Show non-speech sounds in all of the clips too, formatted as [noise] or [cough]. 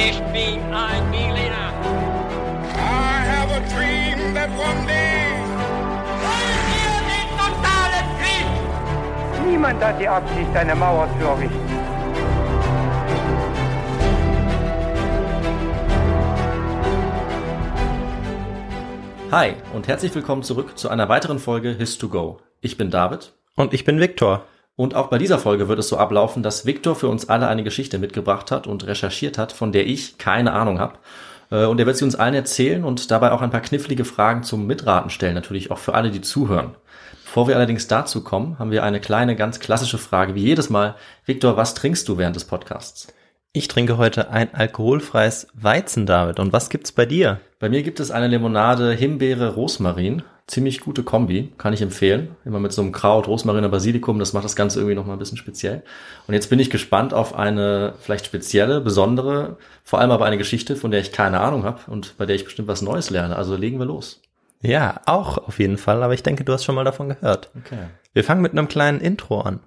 Ich bin ein Berliner. I have a dream that one day. Wollen wir den totalen Krieg? Niemand hat die Absicht, eine Mauer zu errichten. Hi und herzlich willkommen zurück zu einer weiteren Folge His2Go. Ich bin David Und ich bin Viktor. Und auch bei dieser Folge wird es so ablaufen, dass Victor für uns alle eine Geschichte mitgebracht hat und recherchiert hat, von der ich keine Ahnung habe. Äh, Und er wird sie uns allen erzählen und dabei auch ein paar knifflige Fragen zum Mitraten stellen, natürlich auch für alle, die zuhören. Bevor wir allerdings dazu kommen, haben wir eine kleine, ganz klassische Frage, wie jedes Mal. Victor, was trinkst du während des Podcasts? Ich trinke heute ein alkoholfreies Weizen, David. Und was gibt's bei dir? Bei mir gibt es eine Limonade Himbeere Rosmarin. Ziemlich gute Kombi, kann ich empfehlen. Immer mit so einem Kraut, Rosmarin und Basilikum, das macht das Ganze irgendwie nochmal ein bisschen speziell. Und jetzt bin ich gespannt auf eine vielleicht spezielle, besondere, vor allem aber eine Geschichte, von der ich keine Ahnung habe und bei der ich bestimmt was Neues lerne. Also legen wir los. Ja, auch auf jeden Fall, aber ich denke, du hast schon mal davon gehört. Okay. Wir fangen mit einem kleinen Intro an.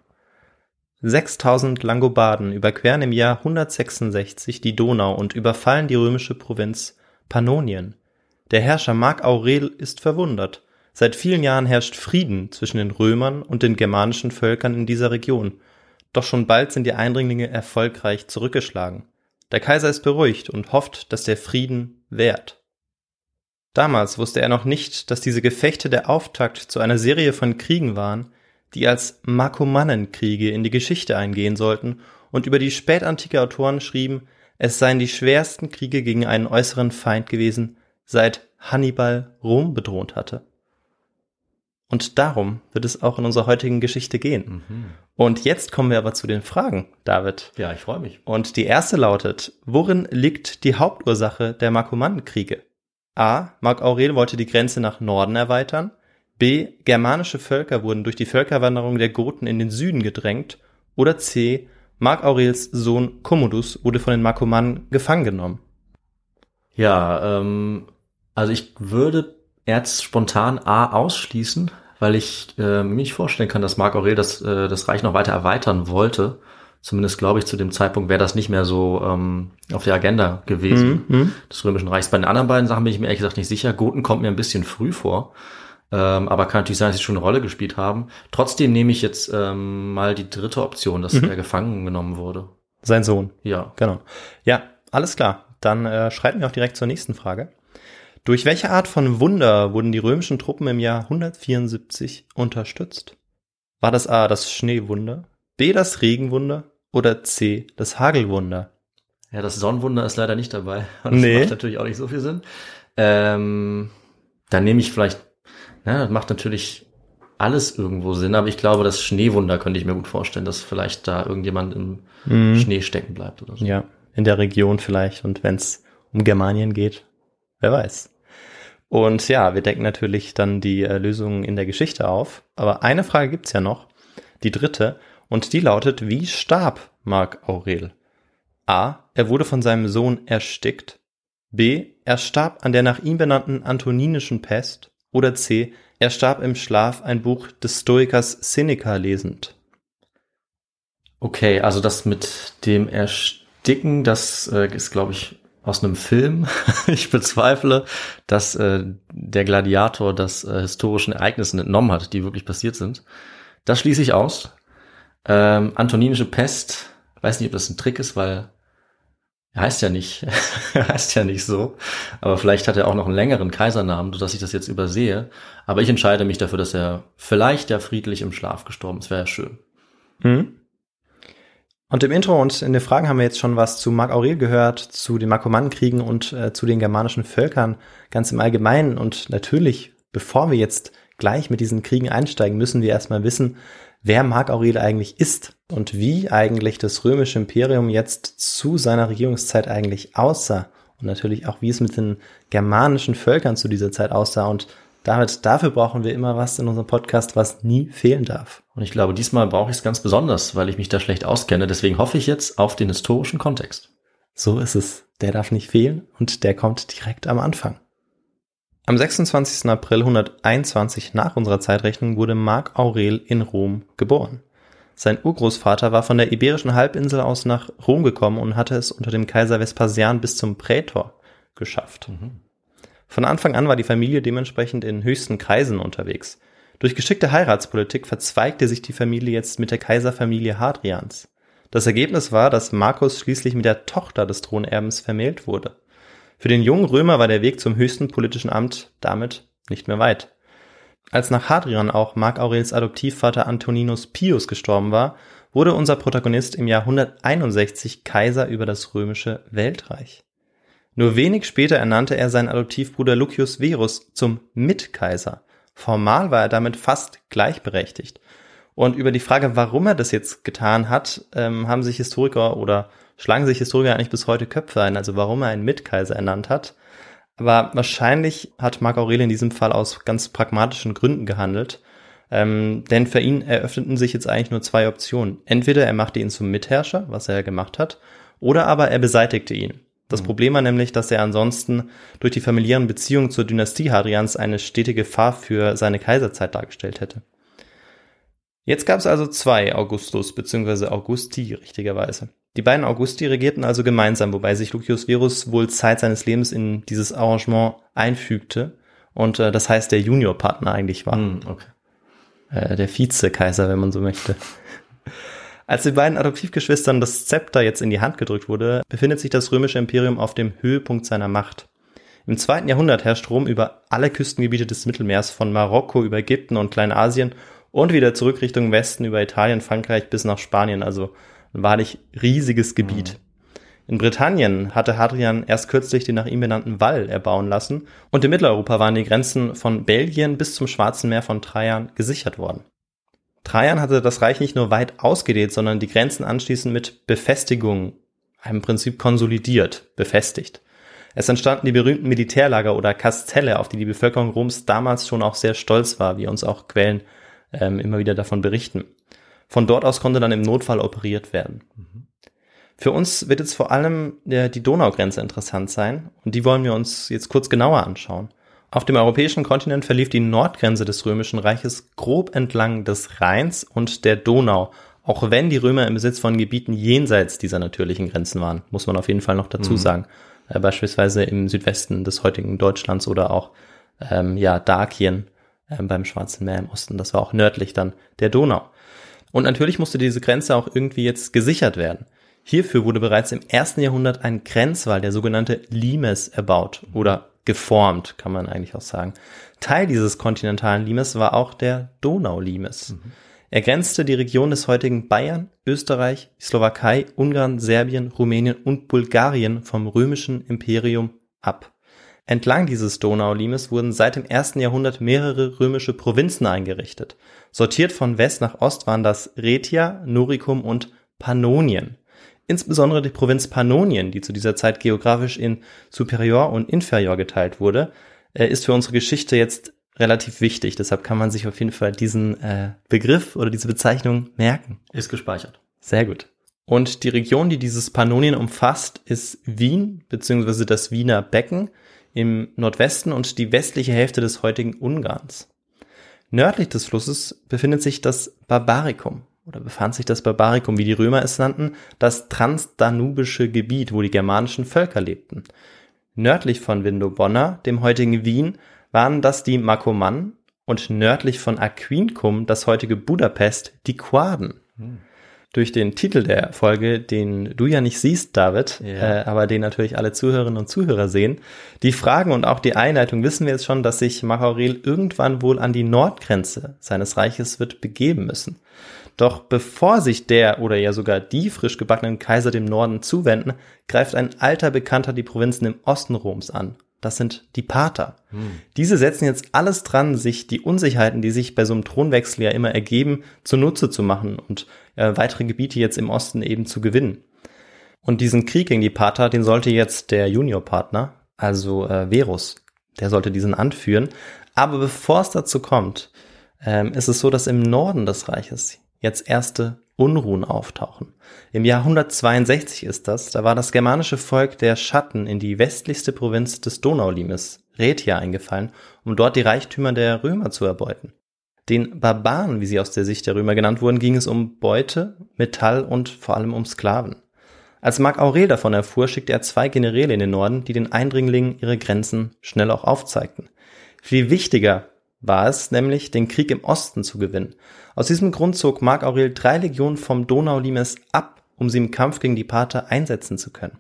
6000 Langobarden überqueren im Jahr 166 die Donau und überfallen die römische Provinz Pannonien. Der Herrscher Mark Aurel ist verwundert. Seit vielen Jahren herrscht Frieden zwischen den Römern und den germanischen Völkern in dieser Region. Doch schon bald sind die Eindringlinge erfolgreich zurückgeschlagen. Der Kaiser ist beruhigt und hofft, dass der Frieden währt. Damals wusste er noch nicht, dass diese Gefechte der Auftakt zu einer Serie von Kriegen waren, die als Markomannenkriege in die Geschichte eingehen sollten und über die spätantike Autoren schrieben, es seien die schwersten Kriege gegen einen äußeren Feind gewesen, seit Hannibal Rom bedroht hatte. Und darum wird es auch in unserer heutigen Geschichte gehen. Und jetzt kommen wir aber zu den Fragen, David. Ja, ich freue mich. Und die erste lautet, worin liegt die Hauptursache der Markomannenkriege? A. Mark Aurel wollte die Grenze nach Norden erweitern. B. Germanische Völker wurden durch die Völkerwanderung der Goten in den Süden gedrängt. Oder C. Mark Aurels Sohn Commodus wurde von den Markomannen gefangen genommen. Ja, ähm, also ich würde jetzt spontan A ausschließen, weil ich äh, mir nicht vorstellen kann, dass Marc Aurel das, äh, das Reich noch weiter erweitern wollte. Zumindest glaube ich, zu dem Zeitpunkt wäre das nicht mehr so ähm, auf der Agenda gewesen Mhm. des Römischen Reichs. Bei den anderen beiden Sachen bin ich mir ehrlich gesagt nicht sicher. Goten kommt mir ein bisschen früh vor. Ähm, aber kann natürlich sein, dass sie schon eine Rolle gespielt haben. Trotzdem nehme ich jetzt ähm, mal die dritte Option, dass er gefangen genommen wurde. Sein Sohn. Ja. Genau. Ja, alles klar. Dann äh, schreiten wir auch direkt zur nächsten Frage. Durch welche Art von Wunder wurden die römischen Truppen im Jahr 174 unterstützt? War das A das Schneewunder, B das Regenwunder oder C das Hagelwunder? Ja, das Sonnenwunder ist leider nicht dabei. [laughs] Das Nee. macht natürlich auch nicht so viel Sinn. Ähm, dann nehme ich vielleicht, na, das macht natürlich alles irgendwo Sinn, aber ich glaube, das Schneewunder könnte ich mir gut vorstellen, dass vielleicht da irgendjemand im Schnee stecken bleibt oder so. Ja, in der Region vielleicht und wenn es um Germanien geht, wer weiß. Und ja, wir decken natürlich dann die äh, Lösungen in der Geschichte auf. Aber eine Frage gibt's ja noch, die dritte, und die lautet, wie starb Mark Aurel? A. Er wurde von seinem Sohn erstickt. B. Er starb an der nach ihm benannten Antoninischen Pest. Oder C. Er starb im Schlaf ein Buch des Stoikers Seneca lesend. Okay, also das mit dem Ersticken, das äh, ist, glaube ich, aus einem Film. [laughs] ich bezweifle, dass äh, der Gladiator das äh, historischen Ereignissen entnommen hat, die wirklich passiert sind. Das schließe ich aus. Ähm, Antoninische Pest, weiß nicht, ob das ein Trick ist, weil er heißt ja nicht, er [laughs] heißt ja nicht so. Aber vielleicht hat er auch noch einen längeren Kaisernamen, sodass ich das jetzt übersehe. Aber ich entscheide mich dafür, dass er vielleicht ja friedlich im Schlaf gestorben ist. Wäre ja schön. Mhm. Und im Intro und in den Fragen haben wir jetzt schon was zu Mark Aurel gehört, zu den Markomannenkriegen und äh, zu den germanischen Völkern ganz im Allgemeinen. Und natürlich, bevor wir jetzt gleich mit diesen Kriegen einsteigen, müssen wir erstmal wissen, wer Mark Aurel eigentlich ist und wie eigentlich das römische Imperium jetzt zu seiner Regierungszeit eigentlich aussah. Und natürlich auch, wie es mit den germanischen Völkern zu dieser Zeit aussah. Und damit, dafür brauchen wir immer was in unserem Podcast, was nie fehlen darf. Und ich glaube, diesmal brauche ich es ganz besonders, weil ich mich da schlecht auskenne. Deswegen hoffe ich jetzt auf den historischen Kontext. So ist es. Der darf nicht fehlen und der kommt direkt am Anfang. Am 26. April 121 nach unserer Zeitrechnung wurde Mark Aurel in Rom geboren. Sein Urgroßvater war von der Iberischen Halbinsel aus nach Rom gekommen und hatte es unter dem Kaiser Vespasian bis zum Prätor geschafft. Von Anfang an war die Familie dementsprechend in höchsten Kreisen unterwegs. Durch geschickte Heiratspolitik verzweigte sich die Familie jetzt mit der Kaiserfamilie Hadrians. Das Ergebnis war, dass Markus schließlich mit der Tochter des Thronerbens vermählt wurde. Für den jungen Römer war der Weg zum höchsten politischen Amt damit nicht mehr weit. Als nach Hadrian auch Mark Aurels Adoptivvater Antoninus Pius gestorben war, wurde unser Protagonist im Jahr 161 Kaiser über das römische Weltreich. Nur wenig später ernannte er seinen Adoptivbruder Lucius Verus zum Mitkaiser. Formal war er damit fast gleichberechtigt. Und über die Frage, warum er das jetzt getan hat, ähm, haben sich Historiker oder schlagen sich Historiker eigentlich bis heute Köpfe ein, also warum er einen Mitkaiser ernannt hat. Aber wahrscheinlich hat Marc Aurel in diesem Fall aus ganz pragmatischen Gründen gehandelt. Ähm, denn für ihn eröffneten sich jetzt eigentlich nur zwei Optionen. Entweder er machte ihn zum Mitherrscher, was er ja gemacht hat, oder aber er beseitigte ihn. Das mhm. Problem war nämlich, dass er ansonsten durch die familiären Beziehungen zur Dynastie Hadrians eine stete Gefahr für seine Kaiserzeit dargestellt hätte. Jetzt gab es also zwei Augustus bzw. Augusti richtigerweise. Die beiden Augusti regierten also gemeinsam, wobei sich Lucius Verus wohl Zeit seines Lebens in dieses Arrangement einfügte und äh, das heißt der Juniorpartner eigentlich war. Mm, okay. äh, der Vizekaiser, wenn man so möchte. Als den beiden Adoptivgeschwistern das Zepter jetzt in die Hand gedrückt wurde, befindet sich das römische Imperium auf dem Höhepunkt seiner Macht. Im zweiten Jahrhundert herrscht Rom über alle Küstengebiete des Mittelmeers von Marokko über Ägypten und Kleinasien und wieder zurück Richtung Westen über Italien, Frankreich bis nach Spanien, also ein wahrlich riesiges Gebiet. Mhm. In Britannien hatte Hadrian erst kürzlich den nach ihm benannten Wall erbauen lassen und in Mitteleuropa waren die Grenzen von Belgien bis zum Schwarzen Meer von Trajan gesichert worden. Trajan hatte das Reich nicht nur weit ausgedehnt, sondern die Grenzen anschließend mit Befestigungen, im Prinzip konsolidiert, befestigt. Es entstanden die berühmten Militärlager oder Kastelle, auf die die Bevölkerung Roms damals schon auch sehr stolz war, wie uns auch Quellen ähm, immer wieder davon berichten. Von dort aus konnte dann im Notfall operiert werden. Für uns wird jetzt vor allem der, die Donaugrenze interessant sein und die wollen wir uns jetzt kurz genauer anschauen. Auf dem europäischen Kontinent verlief die Nordgrenze des Römischen Reiches grob entlang des Rheins und der Donau, auch wenn die Römer im Besitz von Gebieten jenseits dieser natürlichen Grenzen waren, muss man auf jeden Fall noch dazu mhm. sagen. Äh, beispielsweise im Südwesten des heutigen Deutschlands oder auch ähm, ja Dakien äh, beim Schwarzen Meer im Osten. Das war auch nördlich dann der Donau. Und natürlich musste diese Grenze auch irgendwie jetzt gesichert werden. Hierfür wurde bereits im ersten Jahrhundert ein Grenzwall, der sogenannte Limes, erbaut oder geformt, kann man eigentlich auch sagen. Teil dieses kontinentalen Limes war auch der Donaulimes. Mhm. Er grenzte die Region des heutigen Bayern, Österreich, Slowakei, Ungarn, Serbien, Rumänien und Bulgarien vom römischen Imperium ab. Entlang dieses Donaulimes wurden seit dem ersten Jahrhundert mehrere römische Provinzen eingerichtet. Sortiert von West nach Ost waren das Rhetia, Noricum und Pannonien. Insbesondere die Provinz Pannonien, die zu dieser Zeit geografisch in Superior und Inferior geteilt wurde, äh, ist für unsere Geschichte jetzt relativ wichtig. Deshalb kann man sich auf jeden Fall diesen äh, Begriff oder diese Bezeichnung merken. Ist gespeichert. Sehr gut. Und die Region, die dieses Pannonien umfasst, ist Wien bzw. das Wiener Becken im Nordwesten und die westliche Hälfte des heutigen Ungarns. Nördlich des Flusses befindet sich das Barbaricum oder befand sich das Barbaricum, wie die Römer es nannten, das transdanubische Gebiet, wo die germanischen Völker lebten. Nördlich von Vindobona, dem heutigen Wien, waren das die Makomannen und nördlich von Aquincum, das heutige Budapest, die Quaden. Hm durch den Titel der Folge, den du ja nicht siehst, David, ja. äh, aber den natürlich alle Zuhörerinnen und Zuhörer sehen. Die Fragen und auch die Einleitung wissen wir jetzt schon, dass sich Marc Aurel irgendwann wohl an die Nordgrenze seines Reiches wird begeben müssen. Doch bevor sich der oder ja sogar die frisch gebackenen Kaiser dem Norden zuwenden, greift ein alter Bekannter die Provinzen im Osten Roms an das sind die Pater. Hm. Diese setzen jetzt alles dran, sich die Unsicherheiten, die sich bei so einem Thronwechsel ja immer ergeben, zunutze zu machen und äh, weitere Gebiete jetzt im Osten eben zu gewinnen. Und diesen Krieg gegen die Pater, den sollte jetzt der Juniorpartner, also äh, Verus, der sollte diesen anführen. Aber bevor es dazu kommt, ähm, ist es so, dass im Norden des Reiches jetzt erste Unruhen auftauchen. Im Jahr 162 ist das, da war das germanische Volk der Schatten in die westlichste Provinz des Donaulimes, Rhetia, eingefallen, um dort die Reichtümer der Römer zu erbeuten. Den Barbaren, wie sie aus der Sicht der Römer genannt wurden, ging es um Beute, Metall und vor allem um Sklaven. Als Mark Aurel davon erfuhr, schickte er zwei Generäle in den Norden, die den Eindringlingen ihre Grenzen schnell auch aufzeigten. Viel wichtiger war es nämlich, den Krieg im Osten zu gewinnen. Aus diesem Grund zog Mark Aurel drei Legionen vom Donaulimes ab, um sie im Kampf gegen die Pater einsetzen zu können.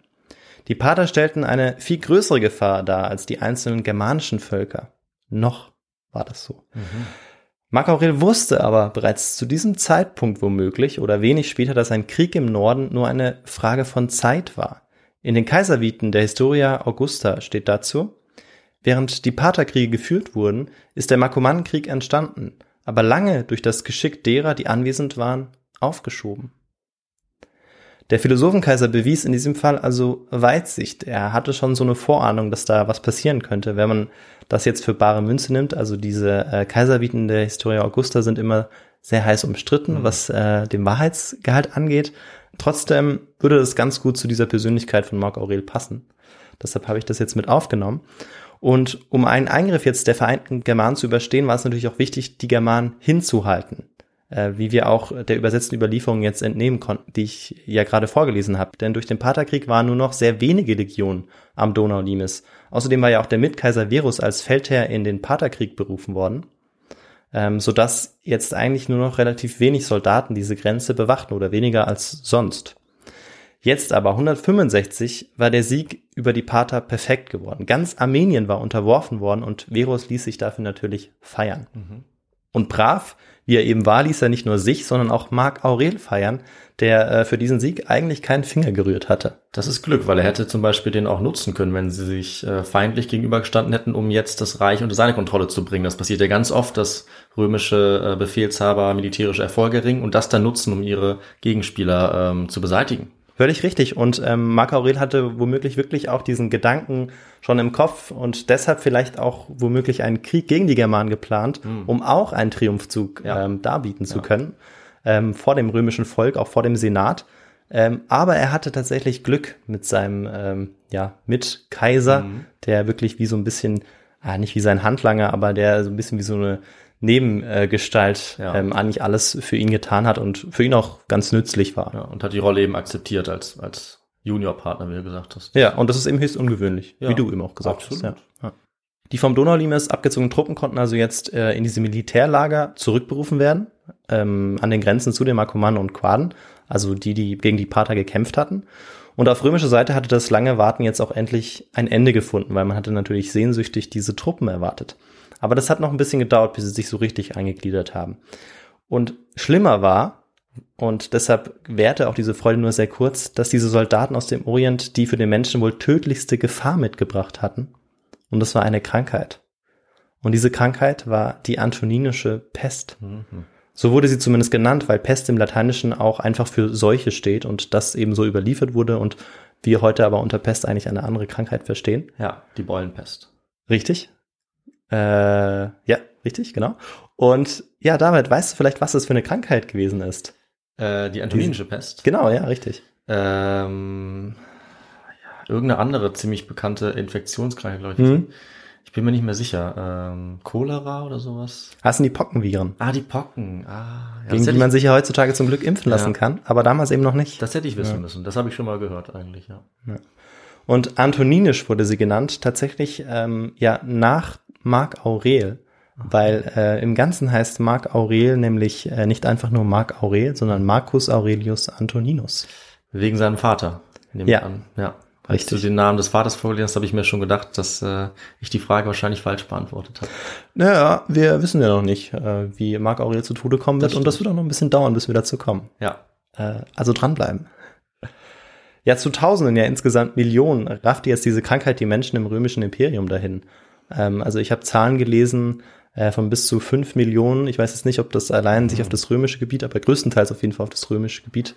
Die Pater stellten eine viel größere Gefahr dar als die einzelnen germanischen Völker. Noch war das so. Mhm. Mark Aurel wusste aber bereits zu diesem Zeitpunkt womöglich oder wenig später, dass ein Krieg im Norden nur eine Frage von Zeit war. In den Kaiserviten der Historia Augusta steht dazu, während die Paterkriege geführt wurden, ist der Markomannenkrieg entstanden, aber lange durch das Geschick derer, die anwesend waren, aufgeschoben. Der Philosophenkaiser bewies in diesem Fall also Weitsicht. Er hatte schon so eine Vorahnung, dass da was passieren könnte. Wenn man das jetzt für bare Münze nimmt, also diese äh, Kaiserviten der Historia Augusta sind immer sehr heiß umstritten, mhm. was äh, den Wahrheitsgehalt angeht. Trotzdem würde das ganz gut zu dieser Persönlichkeit von Marc Aurel passen. Deshalb habe ich das jetzt mit aufgenommen. Und um einen Eingriff jetzt der vereinten Germanen zu überstehen, war es natürlich auch wichtig, die Germanen hinzuhalten äh, wie wir auch der übersetzten Überlieferung jetzt entnehmen konnten, die ich ja gerade vorgelesen habe. Denn durch den Paterkrieg waren nur noch sehr wenige Legionen am Donaulimes. Außerdem war ja auch der Mitkaiser Verus als Feldherr in den Paterkrieg berufen worden, ähm, sodass jetzt eigentlich nur noch relativ wenig Soldaten diese Grenze bewachten oder weniger als sonst. Jetzt aber 165 war der Sieg über die Pater perfekt geworden. Ganz Armenien war unterworfen worden und Verus ließ sich dafür natürlich feiern. Mhm. Und brav wie er eben war, ließ er nicht nur sich, sondern auch Marc Aurel feiern, der äh, für diesen Sieg eigentlich keinen Finger gerührt hatte. Das ist Glück, weil er hätte zum Beispiel den auch nutzen können, wenn sie sich äh, feindlich gegenübergestanden hätten, um jetzt das Reich unter seine Kontrolle zu bringen. Das passiert ja ganz oft, dass römische äh, Befehlshaber militärische Erfolge ringen und das dann nutzen, um ihre Gegenspieler ähm, zu beseitigen. Völlig richtig. Und ähm, Marc Aurel hatte womöglich wirklich auch diesen Gedanken schon im Kopf und deshalb vielleicht auch womöglich einen Krieg gegen die Germanen geplant, mhm. um auch einen Triumphzug ja. ähm, darbieten zu ja. können ähm, vor dem römischen Volk, auch vor dem Senat. Ähm, aber er hatte tatsächlich Glück mit seinem ähm, ja Mitkaiser, mhm. der wirklich wie so ein bisschen, ah, nicht wie sein Handlanger, aber der so ein bisschen wie so eine Nebengestalt ja. ähm, eigentlich alles für ihn getan hat und für ihn auch ganz nützlich war. Ja, und hat die Rolle eben akzeptiert als, als Juniorpartner, wie du gesagt hast. Ja, und das ist eben höchst ungewöhnlich, ja, wie du eben auch gesagt absolut. hast. Ja. Die vom Donaulimes abgezogenen Truppen konnten also jetzt äh, in diese Militärlager zurückberufen werden, ähm, an den Grenzen zu den Markomannen und Quaden, also die, die gegen die Pater gekämpft hatten. Und auf römischer Seite hatte das lange Warten jetzt auch endlich ein Ende gefunden, weil man hatte natürlich sehnsüchtig diese Truppen erwartet. Aber das hat noch ein bisschen gedauert, bis sie sich so richtig eingegliedert haben. Und schlimmer war, und deshalb währte auch diese Freude nur sehr kurz, dass diese Soldaten aus dem Orient die für den Menschen wohl tödlichste Gefahr mitgebracht hatten. Und das war eine Krankheit. Und diese Krankheit war die antoninische Pest. Mhm. So wurde sie zumindest genannt, weil Pest im Lateinischen auch einfach für Seuche steht und das eben so überliefert wurde und wir heute aber unter Pest eigentlich eine andere Krankheit verstehen. Ja, die Beulenpest. Richtig. Äh, ja, richtig, genau. Und ja, David, weißt du vielleicht, was das für eine Krankheit gewesen ist? Äh, die antoninische Pest. Genau, ja, richtig. Ähm, ja, irgendeine andere ziemlich bekannte Infektionskrankheit, glaube ich. Mhm. Ich bin mir nicht mehr sicher. Ähm, Cholera oder sowas? Hast du die Pockenviren? Ah, die Pocken. Ah, ja, Gegen die man sich ja heutzutage zum Glück impfen lassen ja. kann, aber damals eben noch nicht. Das hätte ich wissen ja. müssen. Das habe ich schon mal gehört eigentlich, ja. Und antoninisch wurde sie genannt, tatsächlich ähm, ja nach Marc Aurel, weil äh, im Ganzen heißt Marc Aurel nämlich äh, nicht einfach nur Marc Aurel, sondern Marcus Aurelius Antoninus. Wegen seinem Vater. Ja. An. Ja. Als du den Namen des Vaters vorgelesen hast, habe ich mir schon gedacht, dass äh, ich die Frage wahrscheinlich falsch beantwortet habe. Naja, wir wissen ja noch nicht, äh, wie Marc Aurel zu Tode kommen wird und das wird auch noch ein bisschen dauern, bis wir dazu kommen. Ja. Äh, also dranbleiben. Ja, zu Tausenden, ja insgesamt Millionen raffte jetzt diese Krankheit die Menschen im römischen Imperium dahin. Ähm, also ich habe Zahlen gelesen äh, von bis zu fünf Millionen. Ich weiß jetzt nicht, ob das allein sich auf das römische Gebiet, aber größtenteils auf jeden Fall auf das römische Gebiet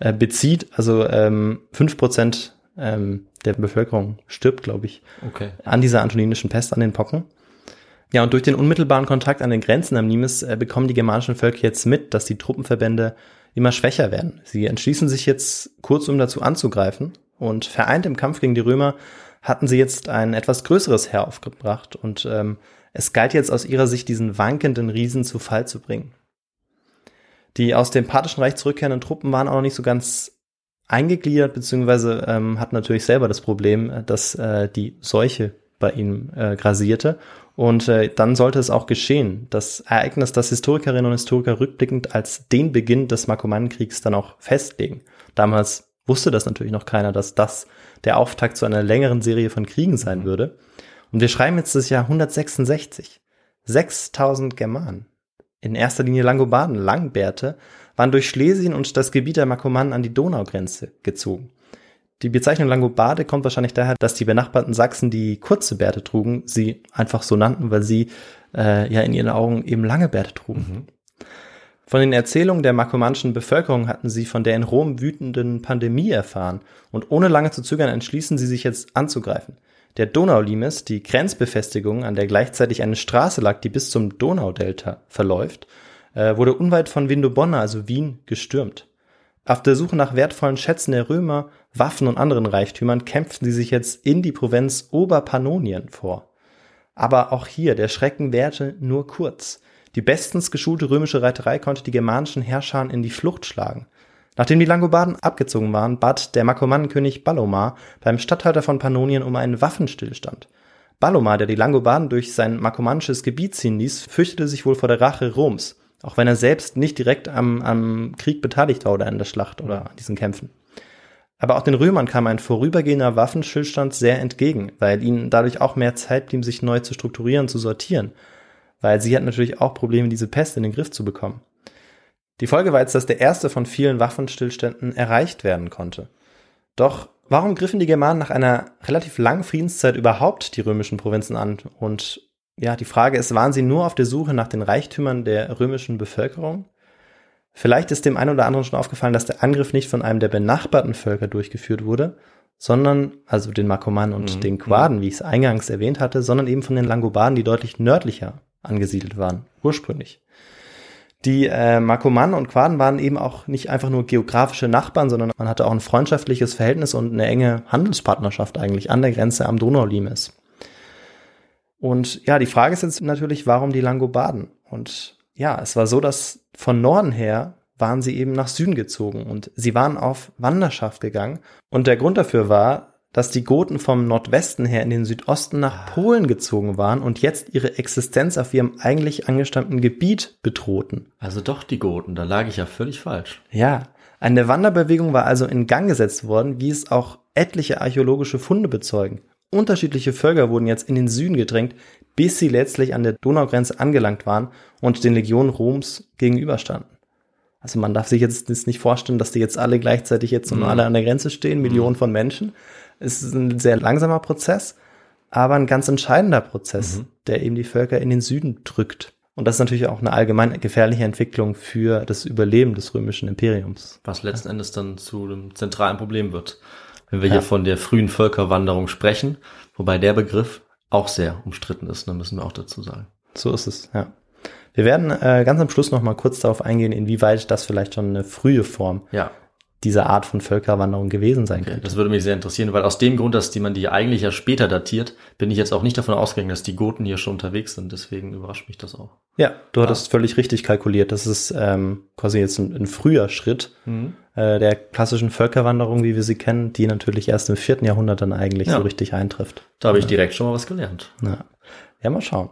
äh, bezieht. Also ähm, fünf Prozent ähm, der Bevölkerung stirbt, glaube ich, okay. an dieser antoninischen Pest, an den Pocken. Ja, und durch den unmittelbaren Kontakt an den Grenzen am Limes äh, bekommen die germanischen Völker jetzt mit, dass die Truppenverbände immer schwächer werden. Sie entschließen sich jetzt kurzum dazu anzugreifen Und vereint im Kampf gegen die Römer hatten sie jetzt ein etwas größeres Heer aufgebracht und ähm, es galt jetzt aus ihrer Sicht, diesen wankenden Riesen zu Fall zu bringen. Die aus dem Parthischen Reich zurückkehrenden Truppen waren auch noch nicht so ganz eingegliedert, beziehungsweise ähm, hatten natürlich selber das Problem, dass äh, die Seuche bei ihnen äh, grasierte. Und äh, dann sollte es auch geschehen. Das Ereignis, das Historikerinnen und Historiker rückblickend als den Beginn des Markomannenkriegs dann auch festlegen. Damals wusste das natürlich noch keiner, dass das der Auftakt zu einer längeren Serie von Kriegen sein würde. Und wir schreiben jetzt das Jahr 166. 6000 Germanen. In erster Linie Langobarden, Langbärte, waren durch Schlesien und das Gebiet der Markomannen an die Donaugrenze gezogen. Die Bezeichnung Langobarde kommt wahrscheinlich daher, dass die benachbarten Sachsen, die kurze Bärte trugen, sie einfach so nannten, weil sie äh, ja in ihren Augen eben lange Bärte trugen. Mhm. Von den Erzählungen der markomanischen Bevölkerung hatten sie von der in Rom wütenden Pandemie erfahren und ohne lange zu zögern entschließen sie sich jetzt anzugreifen. Der Donaulimes, die Grenzbefestigung, an der gleichzeitig eine Straße lag, die bis zum Donaudelta verläuft, äh, wurde unweit von Vindobona, also Wien, gestürmt. Auf der Suche nach wertvollen Schätzen der Römer, Waffen und anderen Reichtümern kämpften sie sich jetzt in die Provinz Oberpannonien vor. Aber auch hier, der Schrecken währte nur kurz. Die bestens geschulte römische Reiterei konnte die germanischen Herrscher in die Flucht schlagen. Nachdem die Langobarden abgezogen waren, bat der Markomannenkönig Ballomar beim Statthalter von Pannonien um einen Waffenstillstand. Ballomar, der die Langobarden durch sein markomannisches Gebiet ziehen ließ, fürchtete sich wohl vor der Rache Roms, auch wenn er selbst nicht direkt am, am Krieg beteiligt war oder an der Schlacht oder an diesen Kämpfen. Aber auch den Römern kam ein vorübergehender Waffenstillstand sehr entgegen, weil ihnen dadurch auch mehr Zeit blieb, sich neu zu strukturieren, zu sortieren weil sie hatten natürlich auch Probleme, diese Pest in den Griff zu bekommen. Die Folge war jetzt, dass der erste von vielen Waffenstillständen erreicht werden konnte. Doch warum griffen die Germanen nach einer relativ langen Friedenszeit überhaupt die römischen Provinzen an? Und ja, die Frage ist, waren sie nur auf der Suche nach den Reichtümern der römischen Bevölkerung? Vielleicht ist dem einen oder anderen schon aufgefallen, dass der Angriff nicht von einem der benachbarten Völker durchgeführt wurde, sondern, also den Markomannen und mhm. den Quaden, wie ich es eingangs erwähnt hatte, sondern eben von den Langobarden, die deutlich nördlicher angesiedelt waren, ursprünglich. Die äh, Markomannen und Quaden waren eben auch nicht einfach nur geografische Nachbarn, sondern man hatte auch ein freundschaftliches Verhältnis und eine enge Handelspartnerschaft eigentlich an der Grenze am Donaulimes. Und ja, die Frage ist jetzt natürlich, warum die Langobarden? Und ja, es war so, dass von Norden her waren sie eben nach Süden gezogen und sie waren auf Wanderschaft gegangen. Und der Grund dafür war, dass die Goten vom Nordwesten her in den Südosten nach Polen gezogen waren und jetzt ihre Existenz auf ihrem eigentlich angestammten Gebiet bedrohten. Also doch die Goten, da lag ich ja völlig falsch. Ja, eine Wanderbewegung war also in Gang gesetzt worden, wie es auch etliche archäologische Funde bezeugen. Unterschiedliche Völker wurden jetzt in den Süden gedrängt, bis sie letztlich an der Donaugrenze angelangt waren und den Legionen Roms gegenüberstanden. Also man darf sich jetzt nicht vorstellen, dass die jetzt alle gleichzeitig jetzt und mhm. alle an der Grenze stehen, Millionen mhm. von Menschen, es ist ein sehr langsamer Prozess, aber ein ganz entscheidender Prozess, mhm. der eben die Völker in den Süden drückt. Und das ist natürlich auch eine allgemein gefährliche Entwicklung für das Überleben des römischen Imperiums. Was letzten Endes dann zu einem zentralen Problem wird, wenn wir ja. hier von der frühen Völkerwanderung sprechen, wobei der Begriff auch sehr umstritten ist, dann müssen wir auch dazu sagen. So ist es, ja. Wir werden äh, ganz am Schluss noch mal kurz darauf eingehen, inwieweit das vielleicht schon eine frühe Form ja dieser Art von Völkerwanderung gewesen sein okay, könnte. Das würde mich sehr interessieren, weil aus dem Grund, dass die man die eigentlich ja später datiert, bin ich jetzt auch nicht davon ausgegangen, dass die Goten hier schon unterwegs sind. Deswegen überrascht mich das auch. Ja, du hattest völlig richtig kalkuliert. Das ist ähm, quasi jetzt ein, ein früher Schritt mhm. äh, der klassischen Völkerwanderung, wie wir sie kennen, die natürlich erst im vierten Jahrhundert dann eigentlich ja. so richtig eintrifft. Da habe ich direkt schon mal was gelernt. Ja, ja mal schauen.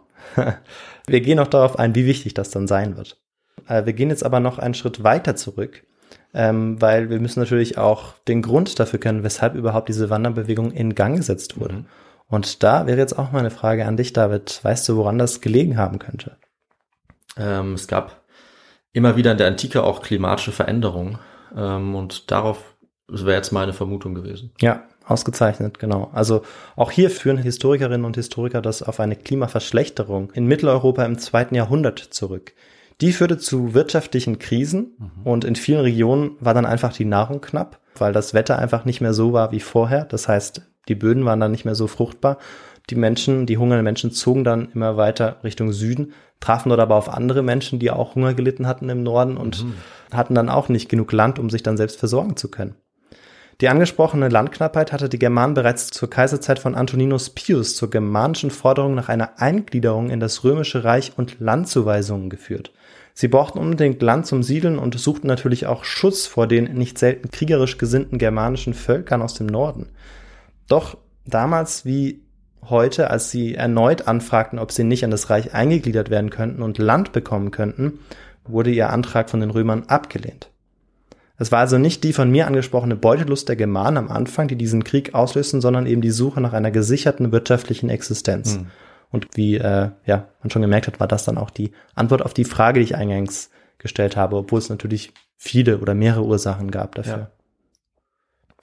[laughs] wir gehen noch darauf ein, wie wichtig das dann sein wird. Äh, wir gehen jetzt aber noch einen Schritt weiter zurück ähm, weil wir müssen natürlich auch den Grund dafür kennen, weshalb überhaupt diese Wanderbewegung in Gang gesetzt wurde. Mhm. Und da wäre jetzt auch meine Frage an dich, David. Weißt du, woran das gelegen haben könnte? Ähm, es gab immer wieder in der Antike auch klimatische Veränderungen. Ähm, und darauf wäre jetzt meine Vermutung gewesen. Ja, ausgezeichnet, genau. Also auch hier führen Historikerinnen und Historiker das auf eine Klimaverschlechterung in Mitteleuropa im zweiten Jahrhundert zurück. Die führte zu wirtschaftlichen Krisen mhm. und in vielen Regionen war dann einfach die Nahrung knapp, weil das Wetter einfach nicht mehr so war wie vorher. Das heißt, die Böden waren dann nicht mehr so fruchtbar. Die Menschen, die hungernden Menschen zogen dann immer weiter Richtung Süden, trafen dort aber auf andere Menschen, die auch Hunger gelitten hatten im Norden und mhm. hatten dann auch nicht genug Land, um sich dann selbst versorgen zu können. Die angesprochene Landknappheit hatte die Germanen bereits zur Kaiserzeit von Antoninus Pius zur germanischen Forderung nach einer Eingliederung in das römische Reich und Landzuweisungen geführt. Sie brauchten unbedingt Land zum Siedeln und suchten natürlich auch Schutz vor den nicht selten kriegerisch gesinnten germanischen Völkern aus dem Norden. Doch damals wie heute, als sie erneut anfragten, ob sie nicht an das Reich eingegliedert werden könnten und Land bekommen könnten, wurde ihr Antrag von den Römern abgelehnt. Es war also nicht die von mir angesprochene Beutelust der Germanen am Anfang, die diesen Krieg auslösten, sondern eben die Suche nach einer gesicherten wirtschaftlichen Existenz. Hm. Und wie äh, ja, man schon gemerkt hat, war das dann auch die Antwort auf die Frage, die ich eingangs gestellt habe, obwohl es natürlich viele oder mehrere Ursachen gab dafür. Ja.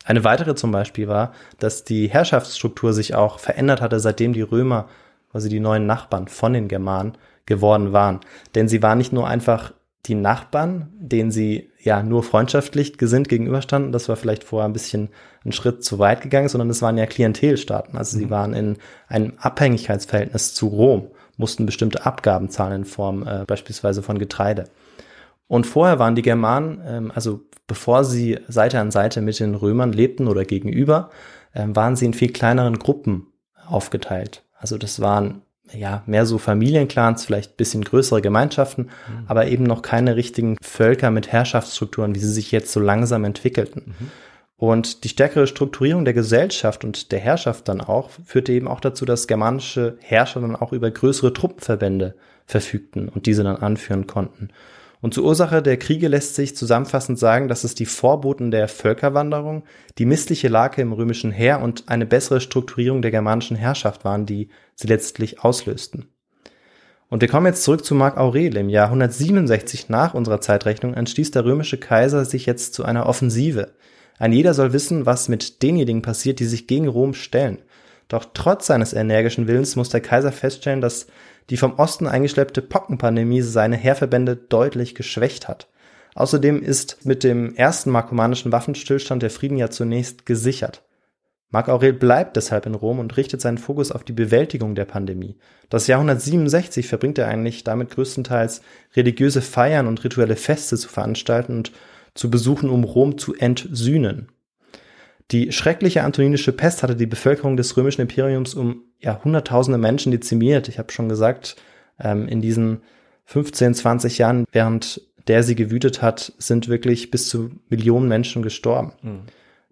Eine weitere zum Beispiel war, dass die Herrschaftsstruktur sich auch verändert hatte, seitdem die Römer, also die neuen Nachbarn von den Germanen, geworden waren. Denn sie waren nicht nur einfach die Nachbarn, denen sie ja nur freundschaftlich gesinnt gegenüberstanden, das war vielleicht vorher ein bisschen ein Schritt zu weit gegangen, sondern es waren ja Klientelstaaten. Also sie mhm. waren in einem Abhängigkeitsverhältnis zu Rom, mussten bestimmte Abgaben zahlen in Form äh, beispielsweise von Getreide. Und vorher waren die Germanen, ähm, also bevor sie Seite an Seite mit den Römern lebten oder gegenüber, ähm, waren sie in viel kleineren Gruppen aufgeteilt. Also das waren ja, mehr so Familienclans, vielleicht bisschen größere Gemeinschaften, mhm. aber eben noch keine richtigen Völker mit Herrschaftsstrukturen, wie sie sich jetzt so langsam entwickelten. Mhm. Und die stärkere Strukturierung der Gesellschaft und der Herrschaft dann auch führte eben auch dazu, dass germanische Herrscher dann auch über größere Truppenverbände verfügten und diese dann anführen konnten. Und zur Ursache der Kriege lässt sich zusammenfassend sagen, dass es die Vorboten der Völkerwanderung, die missliche Lage im römischen Heer und eine bessere Strukturierung der germanischen Herrschaft waren, die sie letztlich auslösten. Und wir kommen jetzt zurück zu Mark Aurel. Im Jahr 167 nach unserer Zeitrechnung entschließt der römische Kaiser sich jetzt zu einer Offensive. Ein jeder soll wissen, was mit denjenigen passiert, die sich gegen Rom stellen. Doch trotz seines energischen Willens muss der Kaiser feststellen, dass die vom Osten eingeschleppte Pockenpandemie seine Heerverbände deutlich geschwächt hat. Außerdem ist mit dem ersten markomanischen Waffenstillstand der Frieden ja zunächst gesichert. Marc Aurel bleibt deshalb in Rom und richtet seinen Fokus auf die Bewältigung der Pandemie. Das Jahr 167 verbringt er eigentlich damit größtenteils religiöse Feiern und rituelle Feste zu veranstalten und zu besuchen, um Rom zu entsühnen. Die schreckliche antoninische Pest hatte die Bevölkerung des römischen Imperiums um ja, hunderttausende Menschen dezimiert. Ich habe schon gesagt, ähm, in diesen 15, 20 Jahren, während der sie gewütet hat, sind wirklich bis zu Millionen Menschen gestorben. Mhm.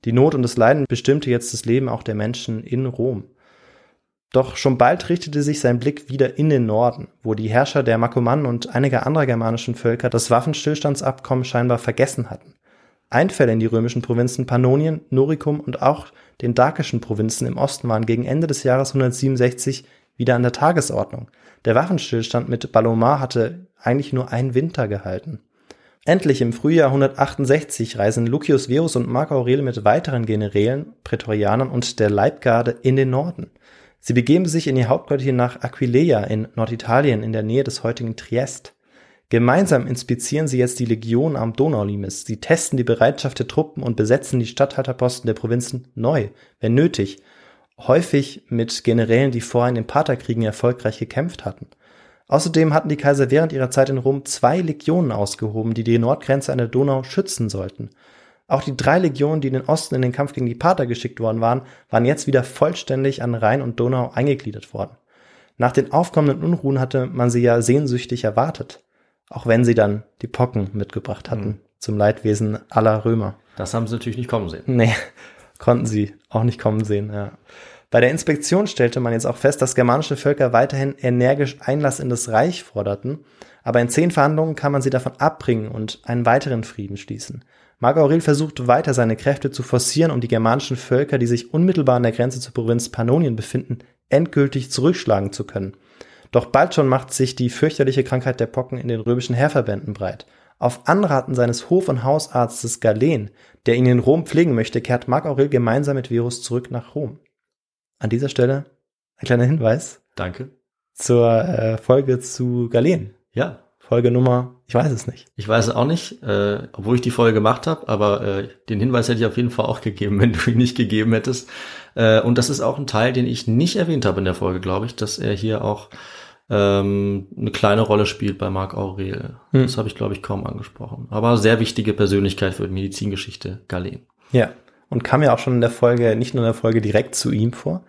Die Not und das Leiden bestimmte jetzt das Leben auch der Menschen in Rom. Doch schon bald richtete sich sein Blick wieder in den Norden, wo die Herrscher der Makomannen und einiger anderer germanischen Völker das Waffenstillstandsabkommen scheinbar vergessen hatten. Einfälle in die römischen Provinzen Pannonien, Noricum und auch den dakischen Provinzen im Osten waren gegen Ende des Jahres 167 wieder an der Tagesordnung. Der Waffenstillstand mit Balomar hatte eigentlich nur einen Winter gehalten. Endlich im Frühjahr 168 reisen Lucius Verus und Marc Aurel mit weiteren Generälen, Prätorianern und der Leibgarde in den Norden. Sie begeben sich in ihr Hauptquartier nach Aquileia in Norditalien in der Nähe des heutigen Triest. Gemeinsam inspizieren sie jetzt die Legion am Donaulimes. Sie testen die Bereitschaft der Truppen und besetzen die Statthalterposten der Provinzen neu, wenn nötig. Häufig mit Generälen, die vorher in den Paterkriegen erfolgreich gekämpft hatten. Außerdem hatten die Kaiser während ihrer Zeit in Rom zwei Legionen ausgehoben, die die Nordgrenze an der Donau schützen sollten. Auch die drei Legionen, die in den Osten in den Kampf gegen die Pater geschickt worden waren, waren jetzt wieder vollständig an Rhein und Donau eingegliedert worden. Nach den aufkommenden Unruhen hatte man sie ja sehnsüchtig erwartet auch wenn sie dann die Pocken mitgebracht hatten, mhm. zum Leidwesen aller Römer. Das haben sie natürlich nicht kommen sehen. Nee, [laughs] konnten sie auch nicht kommen sehen, ja. Bei der Inspektion stellte man jetzt auch fest, dass germanische Völker weiterhin energisch Einlass in das Reich forderten, aber in zehn Verhandlungen kann man sie davon abbringen und einen weiteren Frieden schließen. Marc Aurel versucht weiter seine Kräfte zu forcieren, um die germanischen Völker, die sich unmittelbar an der Grenze zur Provinz Pannonien befinden, endgültig zurückschlagen zu können. Doch bald schon macht sich die fürchterliche Krankheit der Pocken in den römischen Heerverbänden breit. Auf Anraten seines Hof- und Hausarztes Galen, der ihn in Rom pflegen möchte, kehrt Marc Aurel gemeinsam mit Verus zurück nach Rom. An dieser Stelle ein kleiner Hinweis. Danke. Zur äh, Folge zu Galen. Ja. Folge Nummer, ich weiß es nicht. Ich weiß es auch nicht, äh, obwohl ich die Folge gemacht habe, aber äh, den Hinweis hätte ich auf jeden Fall auch gegeben, [laughs] wenn du ihn nicht gegeben hättest. Äh, und das ist auch ein Teil, den ich nicht erwähnt habe in der Folge, glaube ich, dass er hier auch ähm, eine kleine Rolle spielt bei Marc Aurel. Hm. Das habe ich, glaube ich, kaum angesprochen. Aber sehr wichtige Persönlichkeit für die Medizingeschichte Galen. Ja. und kam ja auch schon in der Folge, nicht nur in der Folge direkt zu ihm vor,